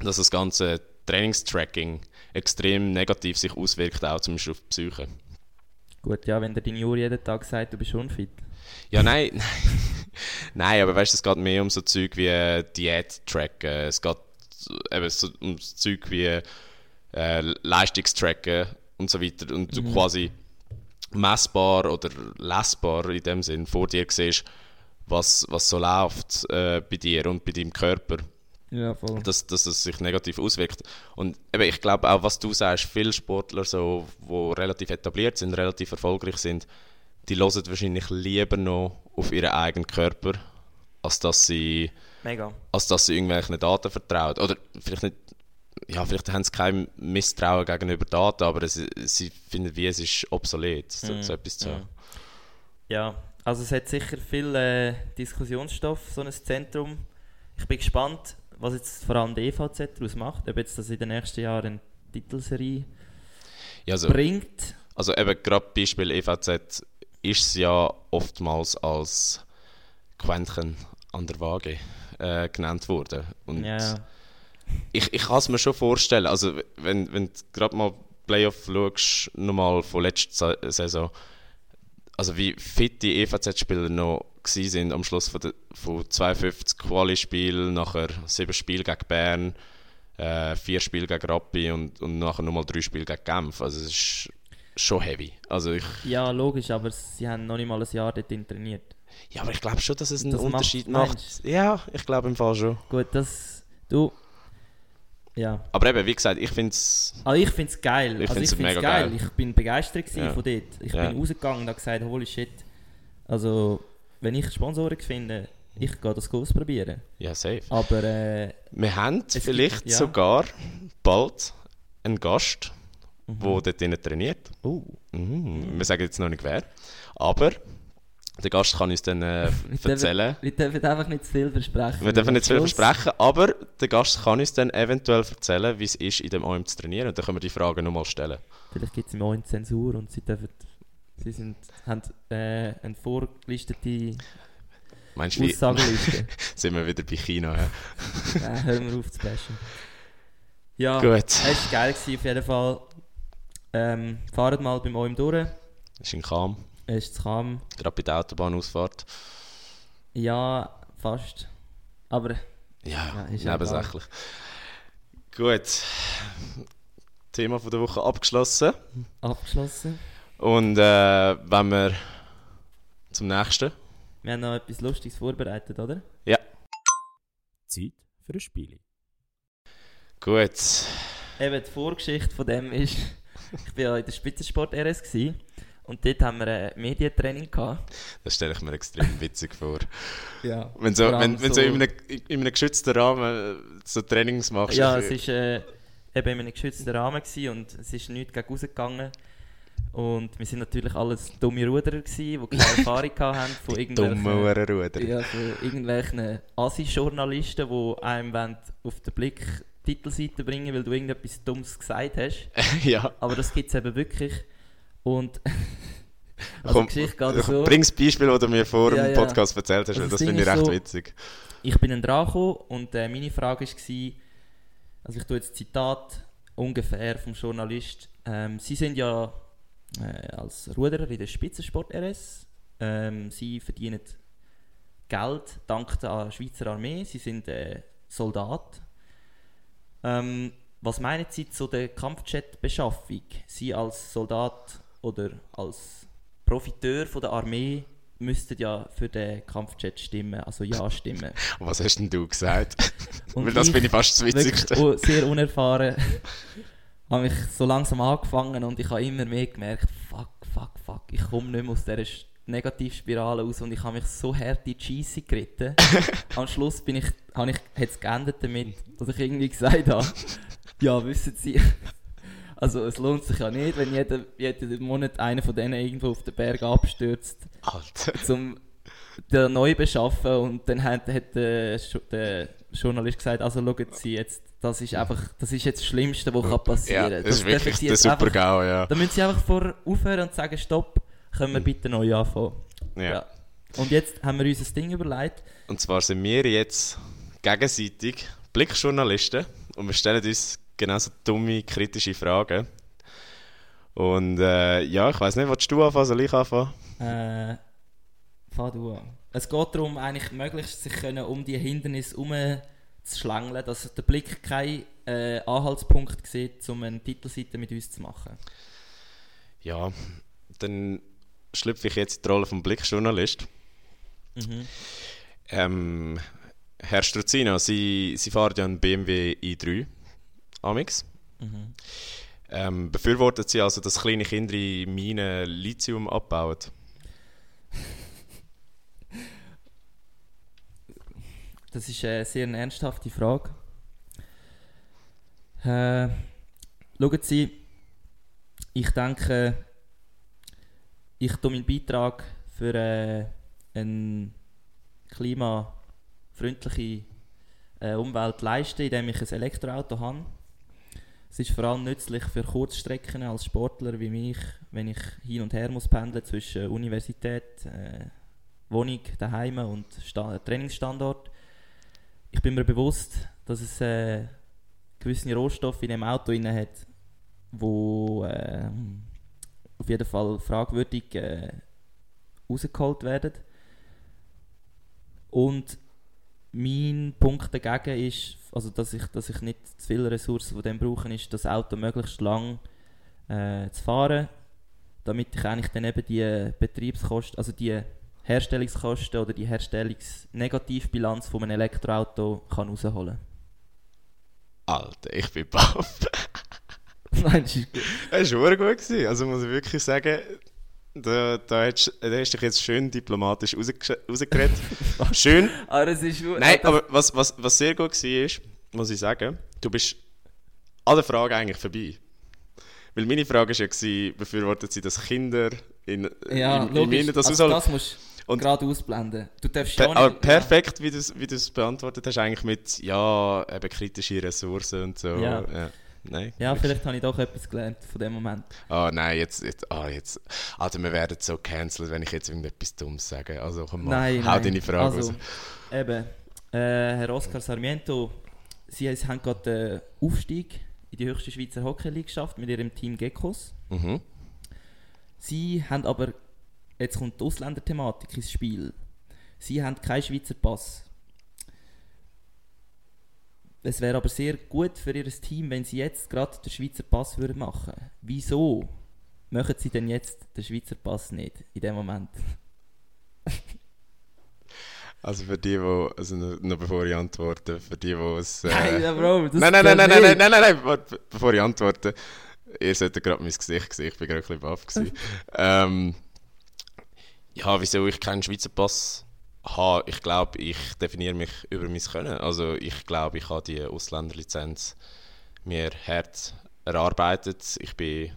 dass das ganze Trainingstracking extrem negativ sich auswirkt, auch zum Beispiel auf die Psyche. Gut, ja, wenn der dein Juri jeden Tag sagt, du bist unfit. Ja, nein. <laughs> nein, aber weißt du, es geht mehr um so Zeug wie äh, Diät-Tracken. Es geht eben so um so Zeug wie äh, Leistungstracken und so weiter. Und du quasi messbar oder lesbar in dem Sinn vor dir siehst, was, was so läuft äh, bei dir und bei deinem Körper Ja, voll. dass, dass es sich negativ auswirkt. Und eben, ich glaube auch, was du sagst, viele Sportler, so, die relativ etabliert sind, relativ erfolgreich sind, die hören wahrscheinlich lieber noch auf ihren eigenen Körper, als dass sie, Mega. als dass sie irgendwelchen Daten vertrauen. Oder vielleicht nicht, ja, vielleicht haben sie kein Misstrauen gegenüber Daten, aber es, sie finden, wie es ist obsolet, so, so etwas zu haben. Ja, also es hat sicher viel äh, Diskussionsstoff, so ein Zentrum. Ich bin gespannt, was jetzt vor allem die EVZ daraus macht, ob jetzt das in den nächsten Jahren eine Titelserie Ja, also, bringt. Also eben gerade Beispiel EVZ ist es ja oftmals als Quäntchen an der Waage äh, genannt worden. Und Ja, ich, ich kann es mir schon vorstellen, also wenn, wenn du gerade mal Playoff schaust, nochmal von letzter Sa- Saison, also wie fit die EVZ-Spieler noch sind am Schluss von, der, von 52 Quali-Spielen, nachher 7 Spiele gegen Bern, äh, 4 Spiele gegen Rappi und, und nachher nochmal 3 Spiele gegen Genf. Also es ist schon heavy. Also ich, ja, logisch, aber sie haben noch nicht mal ein Jahr dort trainiert. ja, aber ich glaube schon, dass es einen Das Unterschied meinst macht. Ja, ich glaube im Fall schon. Gut, das. Du. Ja. Aber eben, wie gesagt, ich finde es... Also ich finde es geil. Ich also ich find's mega geil. geil. Ich bin begeistert Ja. von dort. Ich Ja. bin rausgegangen und habe gesagt, holy shit. Also, wenn ich Sponsoren finde, ich gehe das ausprobieren. Ja, safe. Aber äh, Wir haben gibt- vielleicht ja. sogar bald einen Gast, der dort trainiert. oh, Mhm. Wir sagen jetzt noch nicht wer. Aber der Gast kann uns dann äh, <laughs> erzählen. wir dürfen einfach nicht zu viel versprechen. Wir dürfen nicht zu viel versprechen, aber der Gast kann uns dann eventuell erzählen, wie es ist, in dem OM zu trainieren. Und dann können wir die Fragen nochmal stellen. Vielleicht gibt es im Oin Zensur und sie dürfen. Sie sind, haben äh, eine vorgelistete Meinst du, Aussagenliste. <laughs> sind wir wieder bei China? Ja? <laughs> Nein, hören wir auf zu bashen. Ja, Gut. es war geil gewesen, auf jeden Fall. Ähm, fahrt mal beim OIM durch. Ist in Kam, ist zu Cham. gerade bei der Autobahnausfahrt. Ja, fast. Aber Ja, Ja, ist ja nebensächlich. Gut. Thema von der Woche abgeschlossen. abgeschlossen. Und äh, wenn wir zum nächsten. Wir haben noch etwas Lustiges vorbereitet, oder? Ja, Zeit für ein Spiel. gut. Eben, die Vorgeschichte von dem ist, <laughs> ich war ja in der Spitzensport RS gewesen, und dort haben wir ein Medientraining gehabt. Das stelle ich mir extrem <laughs> witzig vor. Ja. Wenn so, wenn, wenn so in, einem, in einem geschützten Rahmen äh, so Trainings machst. Ja, ich- es war äh, eben in einem geschützten Rahmen gewesen und es ist nichts gegen rausgegangen. Und wir sind natürlich alles dumme Ruderer gewesen, die keine <laughs> Erfahrung hatten von irgendwelchen... dumme Uhrenruder. Ja, von irgendwelchen Assi-Journalisten, die einem wollen auf den Blick Titelseite bringen weil du irgendetwas Dummes gesagt hast. <laughs> ja. Aber das gibt es eben wirklich. Und <laughs> also Komm, Geschichte geht so. Bring das Beispiel, das du mir vor Ja, dem ja. Podcast erzählt hast, Also weil das das finde ich recht so- witzig. Ich bin dann dran gekommen und äh, meine Frage war, also ich tue jetzt Zitat ungefähr vom Journalist. Ähm, Sie sind ja äh, als Ruderer in der Spitzensport RS. Ähm, Sie verdienen Geld dank der Schweizer Armee. Sie sind äh, Soldat. Ähm, was meinen Sie zu der Kampfjet-Beschaffung? Sie als Soldat oder als Profiteur von der Armee müssten ja für den Kampfjet stimmen, also ja stimmen. <laughs> Was hast denn du gesagt? <laughs> Und weil das finde ich fast das Witzigste. sehr <laughs> unerfahren habe ich so langsam angefangen und ich habe immer mehr gemerkt, fuck, fuck, fuck, ich komme nicht mehr aus dieser Negativspirale raus und ich habe mich so hart in die Scheisse geritten. Am Schluss bin ich, habe ich, hat es geendet damit, dass ich irgendwie gesagt habe, ja, wissen Sie, also es lohnt sich ja nicht, wenn jeden, jeden Monat einer von denen irgendwo auf den Berg abstürzt Alter. zum den neu beschaffen und dann hat, hat der, der Journalist gesagt, also schauen Sie jetzt, das ist einfach, das ist jetzt das Schlimmste, was kann passieren Ja, das ist dürfen wirklich der jetzt einfach- super GAU, ja. Da müssen Sie einfach vor aufhören und sagen, stopp, können wir bitte neu anfangen. ja. Und jetzt haben wir uns ein Ding überlegt, Und zwar sind wir jetzt gegenseitig Blickjournalisten und wir stellen uns genauso dumme, kritische Fragen. Und äh, ja, ich weiß nicht, willst du anfangen, soll ich anfangen? äh, Fang du an. Es geht darum, eigentlich möglichst sich können um die Hindernisse herumzuschlängeln, dass der Blick keinen äh, Anhaltspunkt sieht, um eine Titelseite mit uns zu machen. Ja, dann schlüpfe ich jetzt in die Rolle vom Blickjournalist. Mhm. Ähm, Herr Struzino, Sie, Sie fahren ja einen BMW i3 Amix. Mhm. Ähm, befürworten Sie also, dass kleine Kinder in Minen Lithium abbauen? Das ist eine sehr ernsthafte Frage. Äh, schauen Sie, ich denke, ich tue meinen Beitrag für äh, eine klimafreundliche äh, Umwelt leisten, indem ich ein Elektroauto habe. Es ist vor allem nützlich für Kurzstrecken als Sportler wie mich, wenn ich hin und her muss pendeln zwischen Universität, äh, Wohnung, daheim und Sta Trainingsstandort. Ich bin mir bewusst, dass es äh, gewisse Rohstoffe in dem Auto inne hat, wo äh, auf jeden Fall fragwürdig äh, rausgeholt werden. Und mein Punkt dagegen ist, also dass ich, dass ich nicht zu viele Ressourcen von dem brauche, ist, das Auto möglichst lang äh, zu fahren, damit ich eigentlich dann eben die Betriebskosten, also die Herstellungskosten oder die Herstellungsnegativbilanz von einem Elektroauto kann rausholen Alter, ich bin baff. <laughs> Nein, das ist gut. Das war gut. Gewesen. Also muss ich wirklich sagen, da, da, hast, da hast du dich jetzt schön diplomatisch rausge- rausgeredet. <laughs> schön. Aber es ist Nein, aber was, was, was sehr gut war, ist, muss ich sagen, du bist an der Frage eigentlich vorbei. Weil meine Frage war ja, befürworten sie, dass Kinder in, ja, in, in logisch. Minen das also das musst Und- gerade ausblenden. Du darfst Per, aber perfekt, wie du es wie du's beantwortet hast, eigentlich mit, ja, eben kritische Ressourcen und so. Ja. Nein. Ja, vielleicht habe ich doch etwas gelernt von dem Moment. Ah, nein, jetzt, jetzt, ah, jetzt. Alter, wir werden so cancelled, wenn ich jetzt irgendetwas Dummes sage. Also, komm mal, Nein, hau nein. deine Frage also, raus. Eben, äh, Herr Oscar Sarmiento, Sie haben gerade den Aufstieg in die höchste Schweizer Hockey League geschafft mit Ihrem Team Geckos. Mhm. Sie haben aber, jetzt kommt die Ausländerthematik ins Spiel. Sie haben keinen Schweizer Pass. Es wäre aber sehr gut für Ihr Team, wenn Sie jetzt gerade den Schweizer Pass würden machen. Wieso machen Sie denn jetzt den Schweizer Pass nicht in dem Moment? <laughs> Also für die, die, also noch, bevor ich antworte, für die, die es... Äh, Nein, Bro, das nein, nein, nein, nein, nein, nicht. nein, nein, nein, warte, bevor ich antworte, ihr solltet gerade mein Gesicht sehen, ich bin gerade ein bisschen baff gewesen. <laughs> ähm, ja, wieso ich keinen Schweizer Pass habe, ich glaube, ich definiere mich über mein Können. Also ich glaube, ich habe die Ausländerlizenz mir hart erarbeitet. Ich bin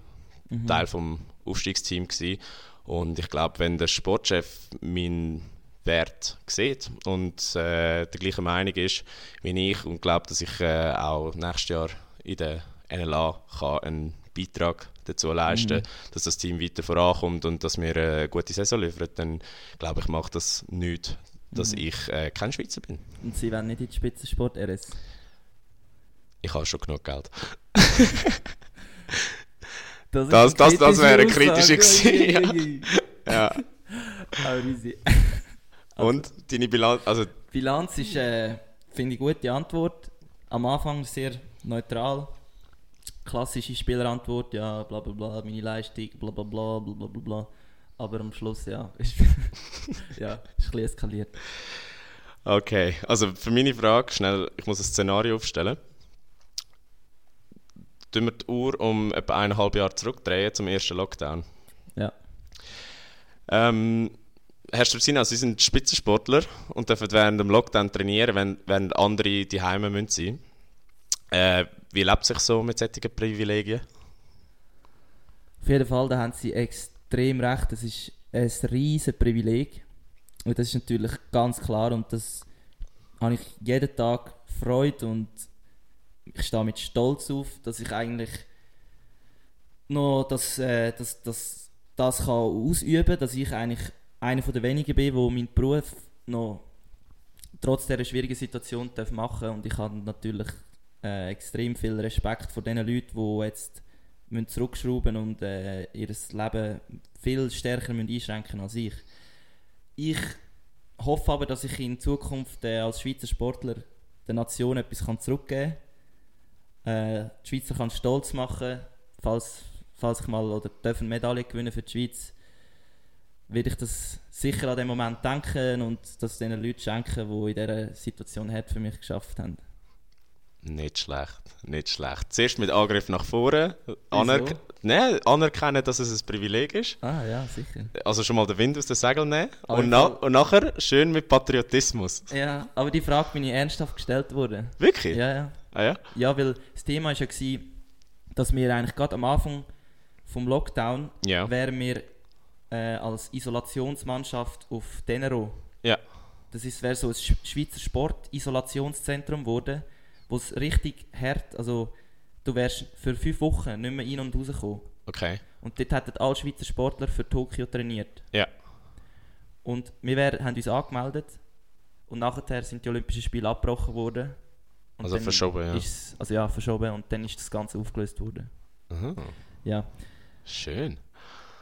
Mhm. Teil vom Aufstiegsteam gewesen. und ich glaube, wenn der Sportchef meinen Wert sieht und äh, der gleichen Meinung ist wie ich und glaubt, dass ich äh, auch nächstes Jahr in der NLA kann einen Beitrag dazu leisten, dass das Team weiter vorankommt und dass wir eine gute Saison liefern, dann glaube ich, macht das nichts, dass ich äh, kein Schweizer bin. Und Sie wollen nicht in die Spitzensport RS. Ich habe schon genug Geld. <laughs> Das, Das- das- das wäre eine kritische gewesen, <laughs> Ja. Aber easy. <laughs> Und deine Bilanz, also Die Bilanz ist, äh, finde ich, eine gute Antwort. Am Anfang sehr neutral. Klassische Spielerantwort, ja, bla bla bla, meine Leistung, bla bla bla, bla bla bla bla. Aber am Schluss, ja, <laughs> ist, ja, ist ein bisschen eskaliert. Okay, also für meine Frage, schnell, ich muss ein Szenario aufstellen. Tun wir die Uhr um etwa eineinhalb Jahre zurückdrehen zum ersten Lockdown. Ja. Ähm, Herr Struzina, Sie sind Spitzensportler und dürfen während dem Lockdown trainieren, wenn, während andere die Heime müssen sein. Äh, wie lebt sich so mit solchen Privilegien? Auf jeden Fall, da haben sie extrem recht. Das ist ein riesen Privileg. Und das ist natürlich ganz klar und das habe ich jeden Tag Freude und ich stehe mit Stolz auf, dass ich eigentlich noch das, äh, das, das, das kann ausüben dass ich eigentlich einer den wenigen bin, der meinen Beruf noch trotz dieser schwierigen Situation darf machen und ich habe natürlich äh, extrem viel Respekt vor den Leuten, die jetzt müssen zurückschrauben und äh, ihr Leben viel stärker müssen einschränken als ich. ich hoffe aber, dass ich in Zukunft äh, als Schweizer Sportler der Nation etwas kann zurückgeben kann. Äh, die Schweizer kann stolz machen, falls, falls ich mal oder darf eine Medaille gewinnen für die Schweiz, werde ich das sicher an dem Moment denken und das den Leuten schenken, die in dieser Situation hart für mich geschafft haben. Nicht schlecht, nicht schlecht. Zuerst mit Angriff nach vorne, anerk Wieso? nee, anerkennen, dass es ein Privileg ist. Ah ja, sicher. Also schon mal den Wind aus den Segeln nehmen. Aber Und, na und nachher schön mit Patriotismus. Ja, aber die Frage bin ich ernsthaft gestellt worden. Wirklich? Ja, ja. Ah, ja? Ja, weil das Thema war ja, gewesen, dass wir eigentlich gerade am Anfang vom Lockdown Ja. wären wir äh, als Isolationsmannschaft auf Tenero. Ja. Das ist, wäre so ein Sch Schweizer Sport-Isolationszentrum geworden, wo es richtig hart, also du wärst für fünf Wochen nicht mehr rein und rausgekommen. Okay. Und dort hätten alle Schweizer Sportler für Tokio trainiert. Ja. Und wir wär, haben uns angemeldet und nachher sind die Olympischen Spiele abgebrochen worden. Und Also verschoben, ja. Ist, also ja, verschoben und dann ist das Ganze aufgelöst worden. Aha. Ja. Schön.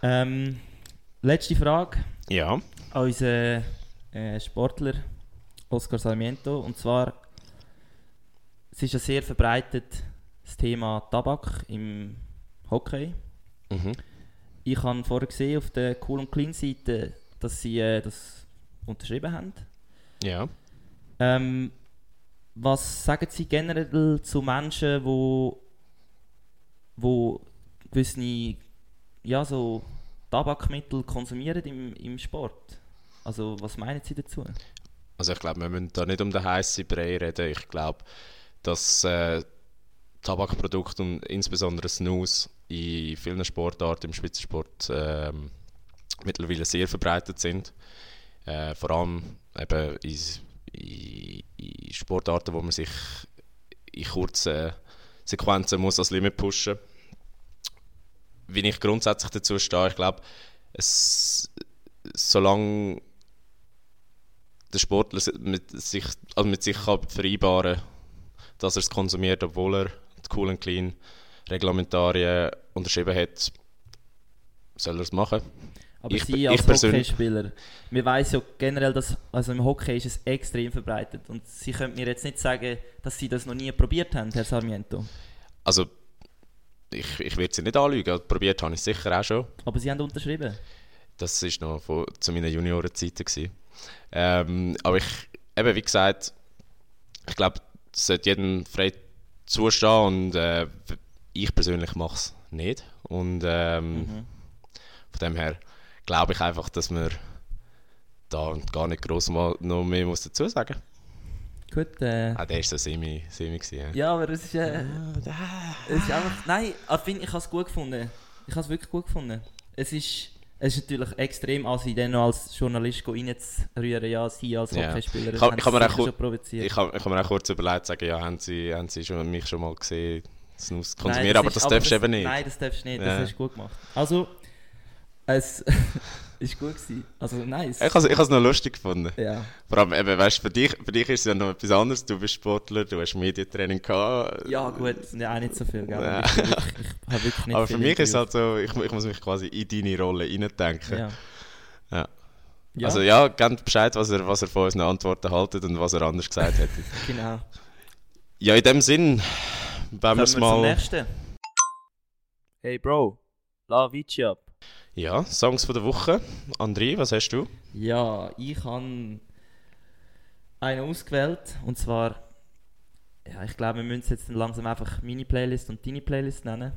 Ähm, letzte Frage Ja. an unseren äh, Sportler Oscar Sarmiento. Und zwar, es ist ja sehr verbreitet, das Thema Tabak im Hockey. Mhm. Ich habe vorher gesehen auf der Cool und Clean Seite, dass sie äh, das unterschrieben haben. Ja. Ähm, was sagen Sie generell zu Menschen, wo, wo gewisse ja, so Tabakmittel konsumieren im, im Sport? Also was meinen Sie dazu? Also ich glaube, wir müssen da nicht um den heißen Brei reden. Ich glaube, dass äh, Tabakprodukte und insbesondere Snus in vielen Sportarten im Spitzensport ähm, mittlerweile sehr verbreitet sind. Äh, vor allem eben in, in, in Sportarten, wo man sich in kurzen Sequenzen muss als Limit pushen Wie ich grundsätzlich dazu stehe, ich glaube, solange der Sportler mit sich, also mit sich kann vereinbaren dass er es konsumiert, obwohl er die Cool and Clean Reglementarien unterschrieben hat, soll er es machen. Aber Ich- Sie ich als persönlich- Hockeyspieler, wir wissen ja generell, dass also im Hockey ist es extrem verbreitet und Sie können mir jetzt nicht sagen, dass Sie das noch nie probiert haben, Herr Sarmiento. Also, ich, ich werde sie nicht anlügen, probiert habe ich es sicher auch schon. Aber Sie haben unterschrieben. Das war noch von, zu meinen Juniorenzeiten. gewesen. Ähm, aber ich, eben wie gesagt, ich glaube, es sollte jedem frei zustehen und äh, ich persönlich mache es nicht. Und ähm, Mhm. von dem her glaube ich einfach, dass man da gar nicht groß mal noch mehr muss dazu sagen Gut, äh, Ah, der war so semi, semi gewesen, ja. ja, aber es ist, äh, es ist einfach, nein, ich ich habe es gut gefunden. Ich habe es wirklich gut gefunden. Es ist, es ist natürlich extrem assi, dann noch als Journalist reinzurühren, ja, Sie als Ja. Hockeyspieler, Ich das haben ich hab mir auch schon provoziert. Ich habe ich hab mir auch kurz überlegt, sagen, ja, haben Sie, haben Sie schon, mich schon mal gesehen, Snus Nein, konsumieren, aber ist- das darfst du eben nicht. Nein, das darfst du nicht, Ja. das hast du gut gemacht. Also, es <laughs> ist gut gewesen. Also, nice. Ich habe es noch lustig gefunden. Ja. Vor allem, eben, weißt, für, dich, für dich ist es ja noch etwas anderes. Du bist Sportler, du hast Medientraining gehabt. ja, gut, ja, auch nicht so viel, gell? Ja. Ich, wirklich, ich habe wirklich nicht Aber für mich ist es halt so, ich, ich muss mich quasi in deine Rolle reindenken. Ja. Ja. Ja, Also ja, gebt Bescheid, was er, was er von unseren Antworten haltet und was er anders gesagt hätte. <laughs> genau. ja, in dem Sinn, wenn wir es zum mal... nächsten. Hey Bro, la Vici ab. Ja, Songs von der Woche. André, was hast du? Ja, ich habe einen ausgewählt und zwar, ja, ich glaube, wir müssen jetzt langsam einfach meine Playlist und deine Playlist nennen.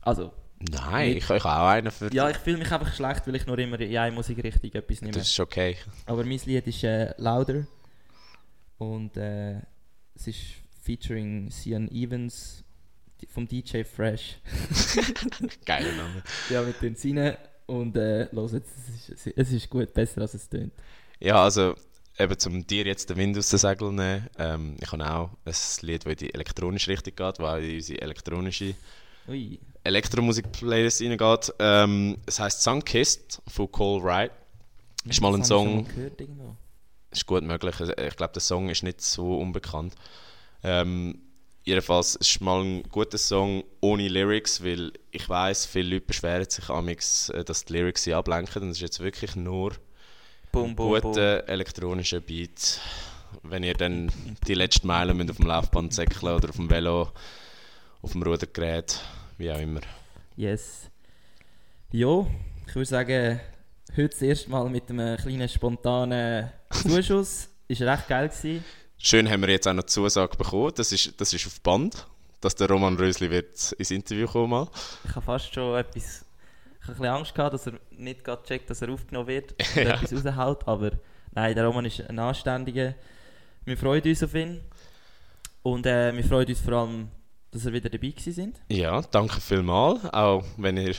Also, Nein, Nicht- ich, habe auch einen für ja, ich fühle mich einfach schlecht, weil ich nur immer in eine Musikrichtung etwas nehme. Das ist okay. Aber mein Lied ist äh, Louder und äh, es ist featuring Cian Evans vom DJ Fresh. <laughs> Geiler Name. ja, mit den Sinne und äh, los jetzt, es ist, es ist gut, besser als es tönt. Ja, also eben zum dir jetzt den Wind aus den Segeln nehmen. Ähm, ich habe auch ein Lied, das in die elektronische Richtung geht, das auch in unsere elektronische Ui, Elektromusik-Playlist reingeht. Ähm, es heisst Sunkissed von Cole Wright. Ist mal ein Song, gehört ist gut möglich. Ich glaube, der Song ist nicht so unbekannt. Ähm, jedenfalls es ist mal ein guter Song ohne Lyrics, weil ich weiß, viele Leute beschweren sich amix, äh, dass die Lyrics sie ablenken. Und es ist jetzt wirklich nur Boom, boom, guten boom. elektronischen Beat. Wenn ihr dann die letzten Meilen müsst auf dem Laufband säckeln oder auf dem Velo, auf dem Rudergerät, wie auch immer. Yes. Jo, ich würde sagen, heute das erste Mal mit einem kleinen spontanen Zuschuss. Ist recht geil gewesen. Schön haben wir jetzt auch noch die Zusage bekommen, das ist, das ist auf Band, dass der Roman Rösli wird ins Interview kommen. Ich habe fast schon etwas. Ich habe ein bisschen Angst gehabt, dass er nicht gerade checkt, dass er aufgenommen wird <laughs> und Ja. etwas raushaut. Aber nein, der Roman ist ein Anständiger. Wir freuen uns auf ihn. Und äh, wir freuen uns vor allem, dass er wieder dabei gewesen sind. Ja, danke vielmals, auch wenn ihr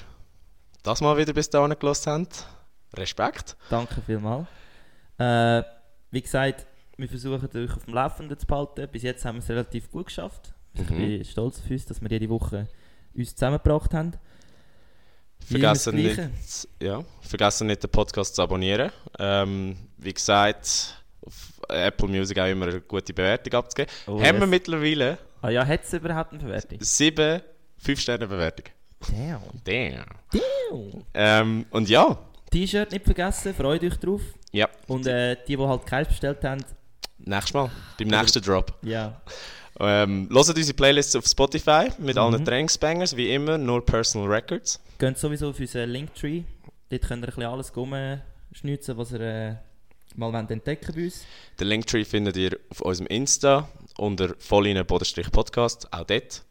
das mal wieder bis dahin gelassen habt. Respekt. Danke vielmals. Äh, wie gesagt, wir versuchen euch auf dem Laufenden zu behalten. Bis jetzt haben wir es relativ gut geschafft. Ich Mhm. bin stolz auf uns, dass wir jede Woche uns zusammengebracht haben. Vergessen nicht, ja, vergessen nicht, den Podcast zu abonnieren. Ähm, wie gesagt, auf Apple Music auch immer eine gute Bewertung abzugeben. Oh, Haben wir yes. mittlerweile Ah ja, hat es überhaupt eine Verwertung? sieben 5-Sterne-Bewertungen. Damn. Damn. Damn. Ähm, und ja, T-Shirt nicht vergessen, freut euch drauf. ja, Und äh, die, die halt keins bestellt haben, nächstes Mal, beim nächsten Drop. ja, Ähm, hört unsere Playlists auf Spotify mit allen Mhm. Trainingsbangers, wie immer, nur Personal Records. geht sowieso auf unseren Linktree. Dort könnt ihr ein bisschen alles rumschnitzen, was ihr äh, mal wollt entdecken bei uns. Den Linktree findet ihr auf unserem Insta unter Vollinen-Podcast, auch dort.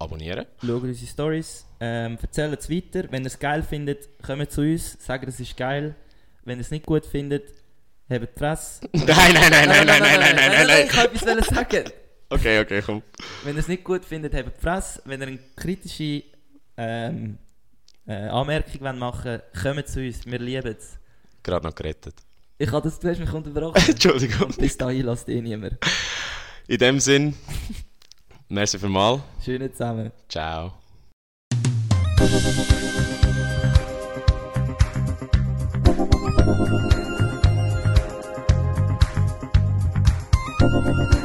Abonnieren. Schaut unsere Stories, ähm, erzählt es weiter. Wenn ihr es geil findet, kommt zu uns, sagt, es ist geil. Wenn ihr es nicht gut findet, habt die <laughs> Fresse. Nein, nein, nein, nein, nein, nein, nein, nein, nein, nein. Ich wollte etwas wollen sagen. Okay, okay, komm. Wenn ihr es nicht gut findet, habt die Fresse. Wenn ihr eine kritische ähm, äh, Anmerkung wollt machen wollt, kommt zu uns. Wir lieben es. Gerade noch gerettet. Ich habe das, du hast mich unterbrochen. <laughs> Entschuldigung. Und bis dahin lasst eh niemand. In dem Sinn, merci für mal. Schönen zusammen. Ciao. Thank Thank you.